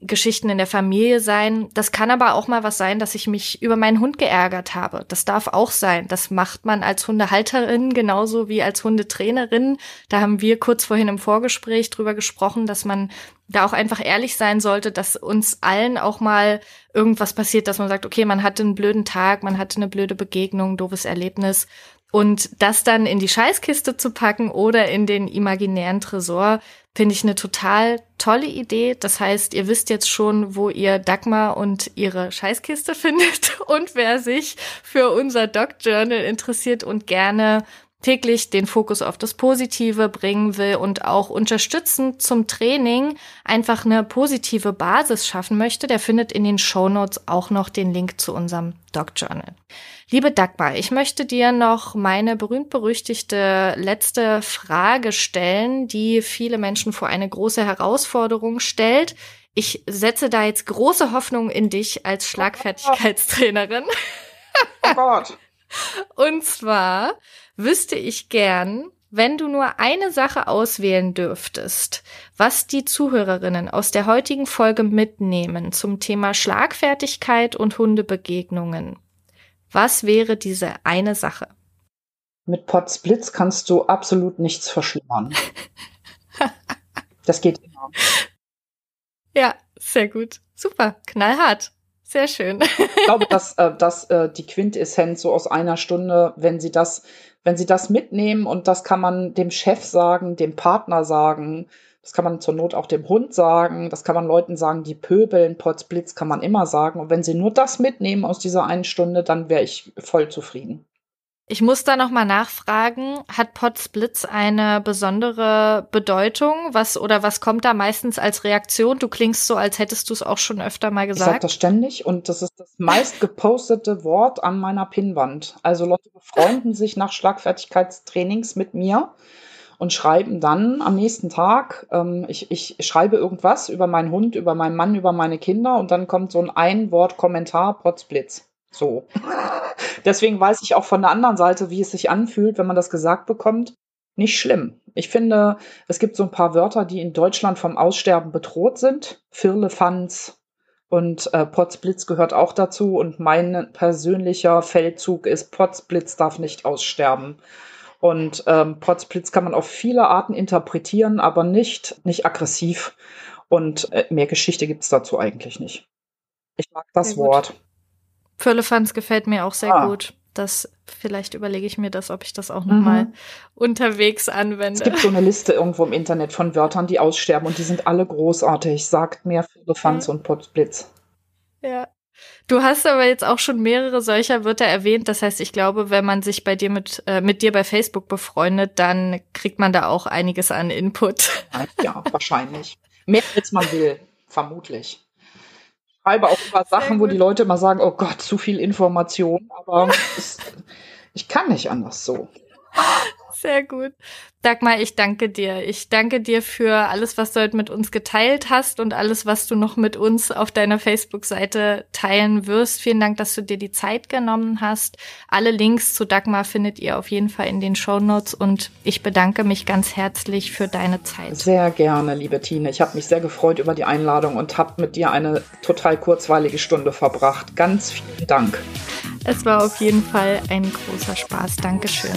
Geschichten in der Familie sein. Das kann aber auch mal was sein, dass ich mich über meinen Hund geärgert habe. Das darf auch sein. Das macht man als Hundehalterin genauso wie als Hundetrainerin. Da haben wir kurz vorhin im Vorgespräch drüber gesprochen, dass man da auch einfach ehrlich sein sollte, dass uns allen auch mal irgendwas passiert, dass man sagt, okay, man hatte einen blöden Tag, man hatte eine blöde Begegnung, doofes Erlebnis. Und das dann in die Scheißkiste zu packen oder in den imaginären Tresor, finde ich eine total tolle Idee. Das heißt, ihr wisst jetzt schon, wo ihr Dagmar und ihre Scheißkiste findet und wer sich für unser Doc Journal interessiert und gerne täglich den Fokus auf das Positive bringen will und auch unterstützend zum Training einfach eine positive Basis schaffen möchte, der findet in den Show Notes auch noch den Link zu unserem Doc Journal. Liebe Dagmar, ich möchte dir noch meine berühmt-berüchtigte letzte Frage stellen, die viele Menschen vor eine große Herausforderung stellt. Ich setze da jetzt große Hoffnung in dich als Schlagfertigkeitstrainerin.
Oh Gott.
Und zwar wüsste ich gern, wenn du nur eine Sache auswählen dürftest, was die Zuhörerinnen aus der heutigen Folge mitnehmen zum Thema Schlagfertigkeit und Hundebegegnungen, was wäre diese eine Sache?
Mit Potsblitz kannst du absolut nichts verschlimmern. das geht immer.
Ja, sehr gut. Super, knallhart. Sehr schön.
ich glaube, dass, äh, dass äh, die Quintessenz so aus einer Stunde, wenn sie das, wenn sie das mitnehmen und das kann man dem Chef sagen, dem Partner sagen, das kann man zur Not auch dem Hund sagen. Das kann man Leuten sagen, die pöbeln. Potzblitz kann man immer sagen. Und wenn sie nur das mitnehmen aus dieser einen Stunde, dann wäre ich voll zufrieden.
Ich muss da noch mal nachfragen, hat Potzblitz eine besondere Bedeutung? Was oder was kommt da meistens als Reaktion? Du klingst so, als hättest du es auch schon öfter mal gesagt. Ich
sage das ständig und das ist das meist gepostete Wort an meiner Pinnwand. Also Leute befreunden sich nach Schlagfertigkeitstrainings mit mir und schreiben dann am nächsten Tag, ähm, ich, ich schreibe irgendwas über meinen Hund, über meinen Mann, über meine Kinder und dann kommt so ein Ein-Wort-Kommentar, Potzblitz. So. Deswegen weiß ich auch von der anderen Seite, wie es sich anfühlt, wenn man das gesagt bekommt. Nicht schlimm. Ich finde, es gibt so ein paar Wörter, die in Deutschland vom Aussterben bedroht sind. Firlefanz und äh, Potzblitz gehört auch dazu. Und mein persönlicher Feldzug ist, Potzblitz darf nicht aussterben. Und ähm, Potzblitz kann man auf viele Arten interpretieren, aber nicht, nicht aggressiv. Und äh, mehr Geschichte gibt es dazu eigentlich nicht. Ich mag das Wort.
Firlefanz gefällt mir auch sehr ah. gut. Das vielleicht überlege ich mir das, ob ich das auch noch mhm. mal unterwegs anwende.
Es gibt so eine Liste irgendwo im Internet von Wörtern, die aussterben und die sind alle großartig. Sagt mehr Firlefanz mhm. und Potzblitz.
Ja. Du hast aber jetzt auch schon mehrere solcher Wörter erwähnt. Das heißt, ich glaube, wenn man sich bei dir mit, äh, mit dir bei Facebook befreundet, dann kriegt man da auch einiges an Input.
Ja, wahrscheinlich. Mehr als man will, vermutlich. Ich schreibe auch über Sachen, wo die Leute immer sagen, oh Gott, zu viel Information, aber es, ich kann nicht anders so.
Sehr gut. Dagmar, ich danke dir. Ich danke dir für alles, was du heute mit uns geteilt hast und alles, was du noch mit uns auf deiner Facebook-Seite teilen wirst. Vielen Dank, dass du dir die Zeit genommen hast. Alle Links zu Dagmar findet ihr auf jeden Fall in den Show Notes und ich bedanke mich ganz herzlich für deine Zeit.
Sehr gerne, liebe Tine. Ich habe mich sehr gefreut über die Einladung und habe mit dir eine total kurzweilige Stunde verbracht. Ganz vielen Dank.
Es war auf jeden Fall ein großer Spaß. Dankeschön.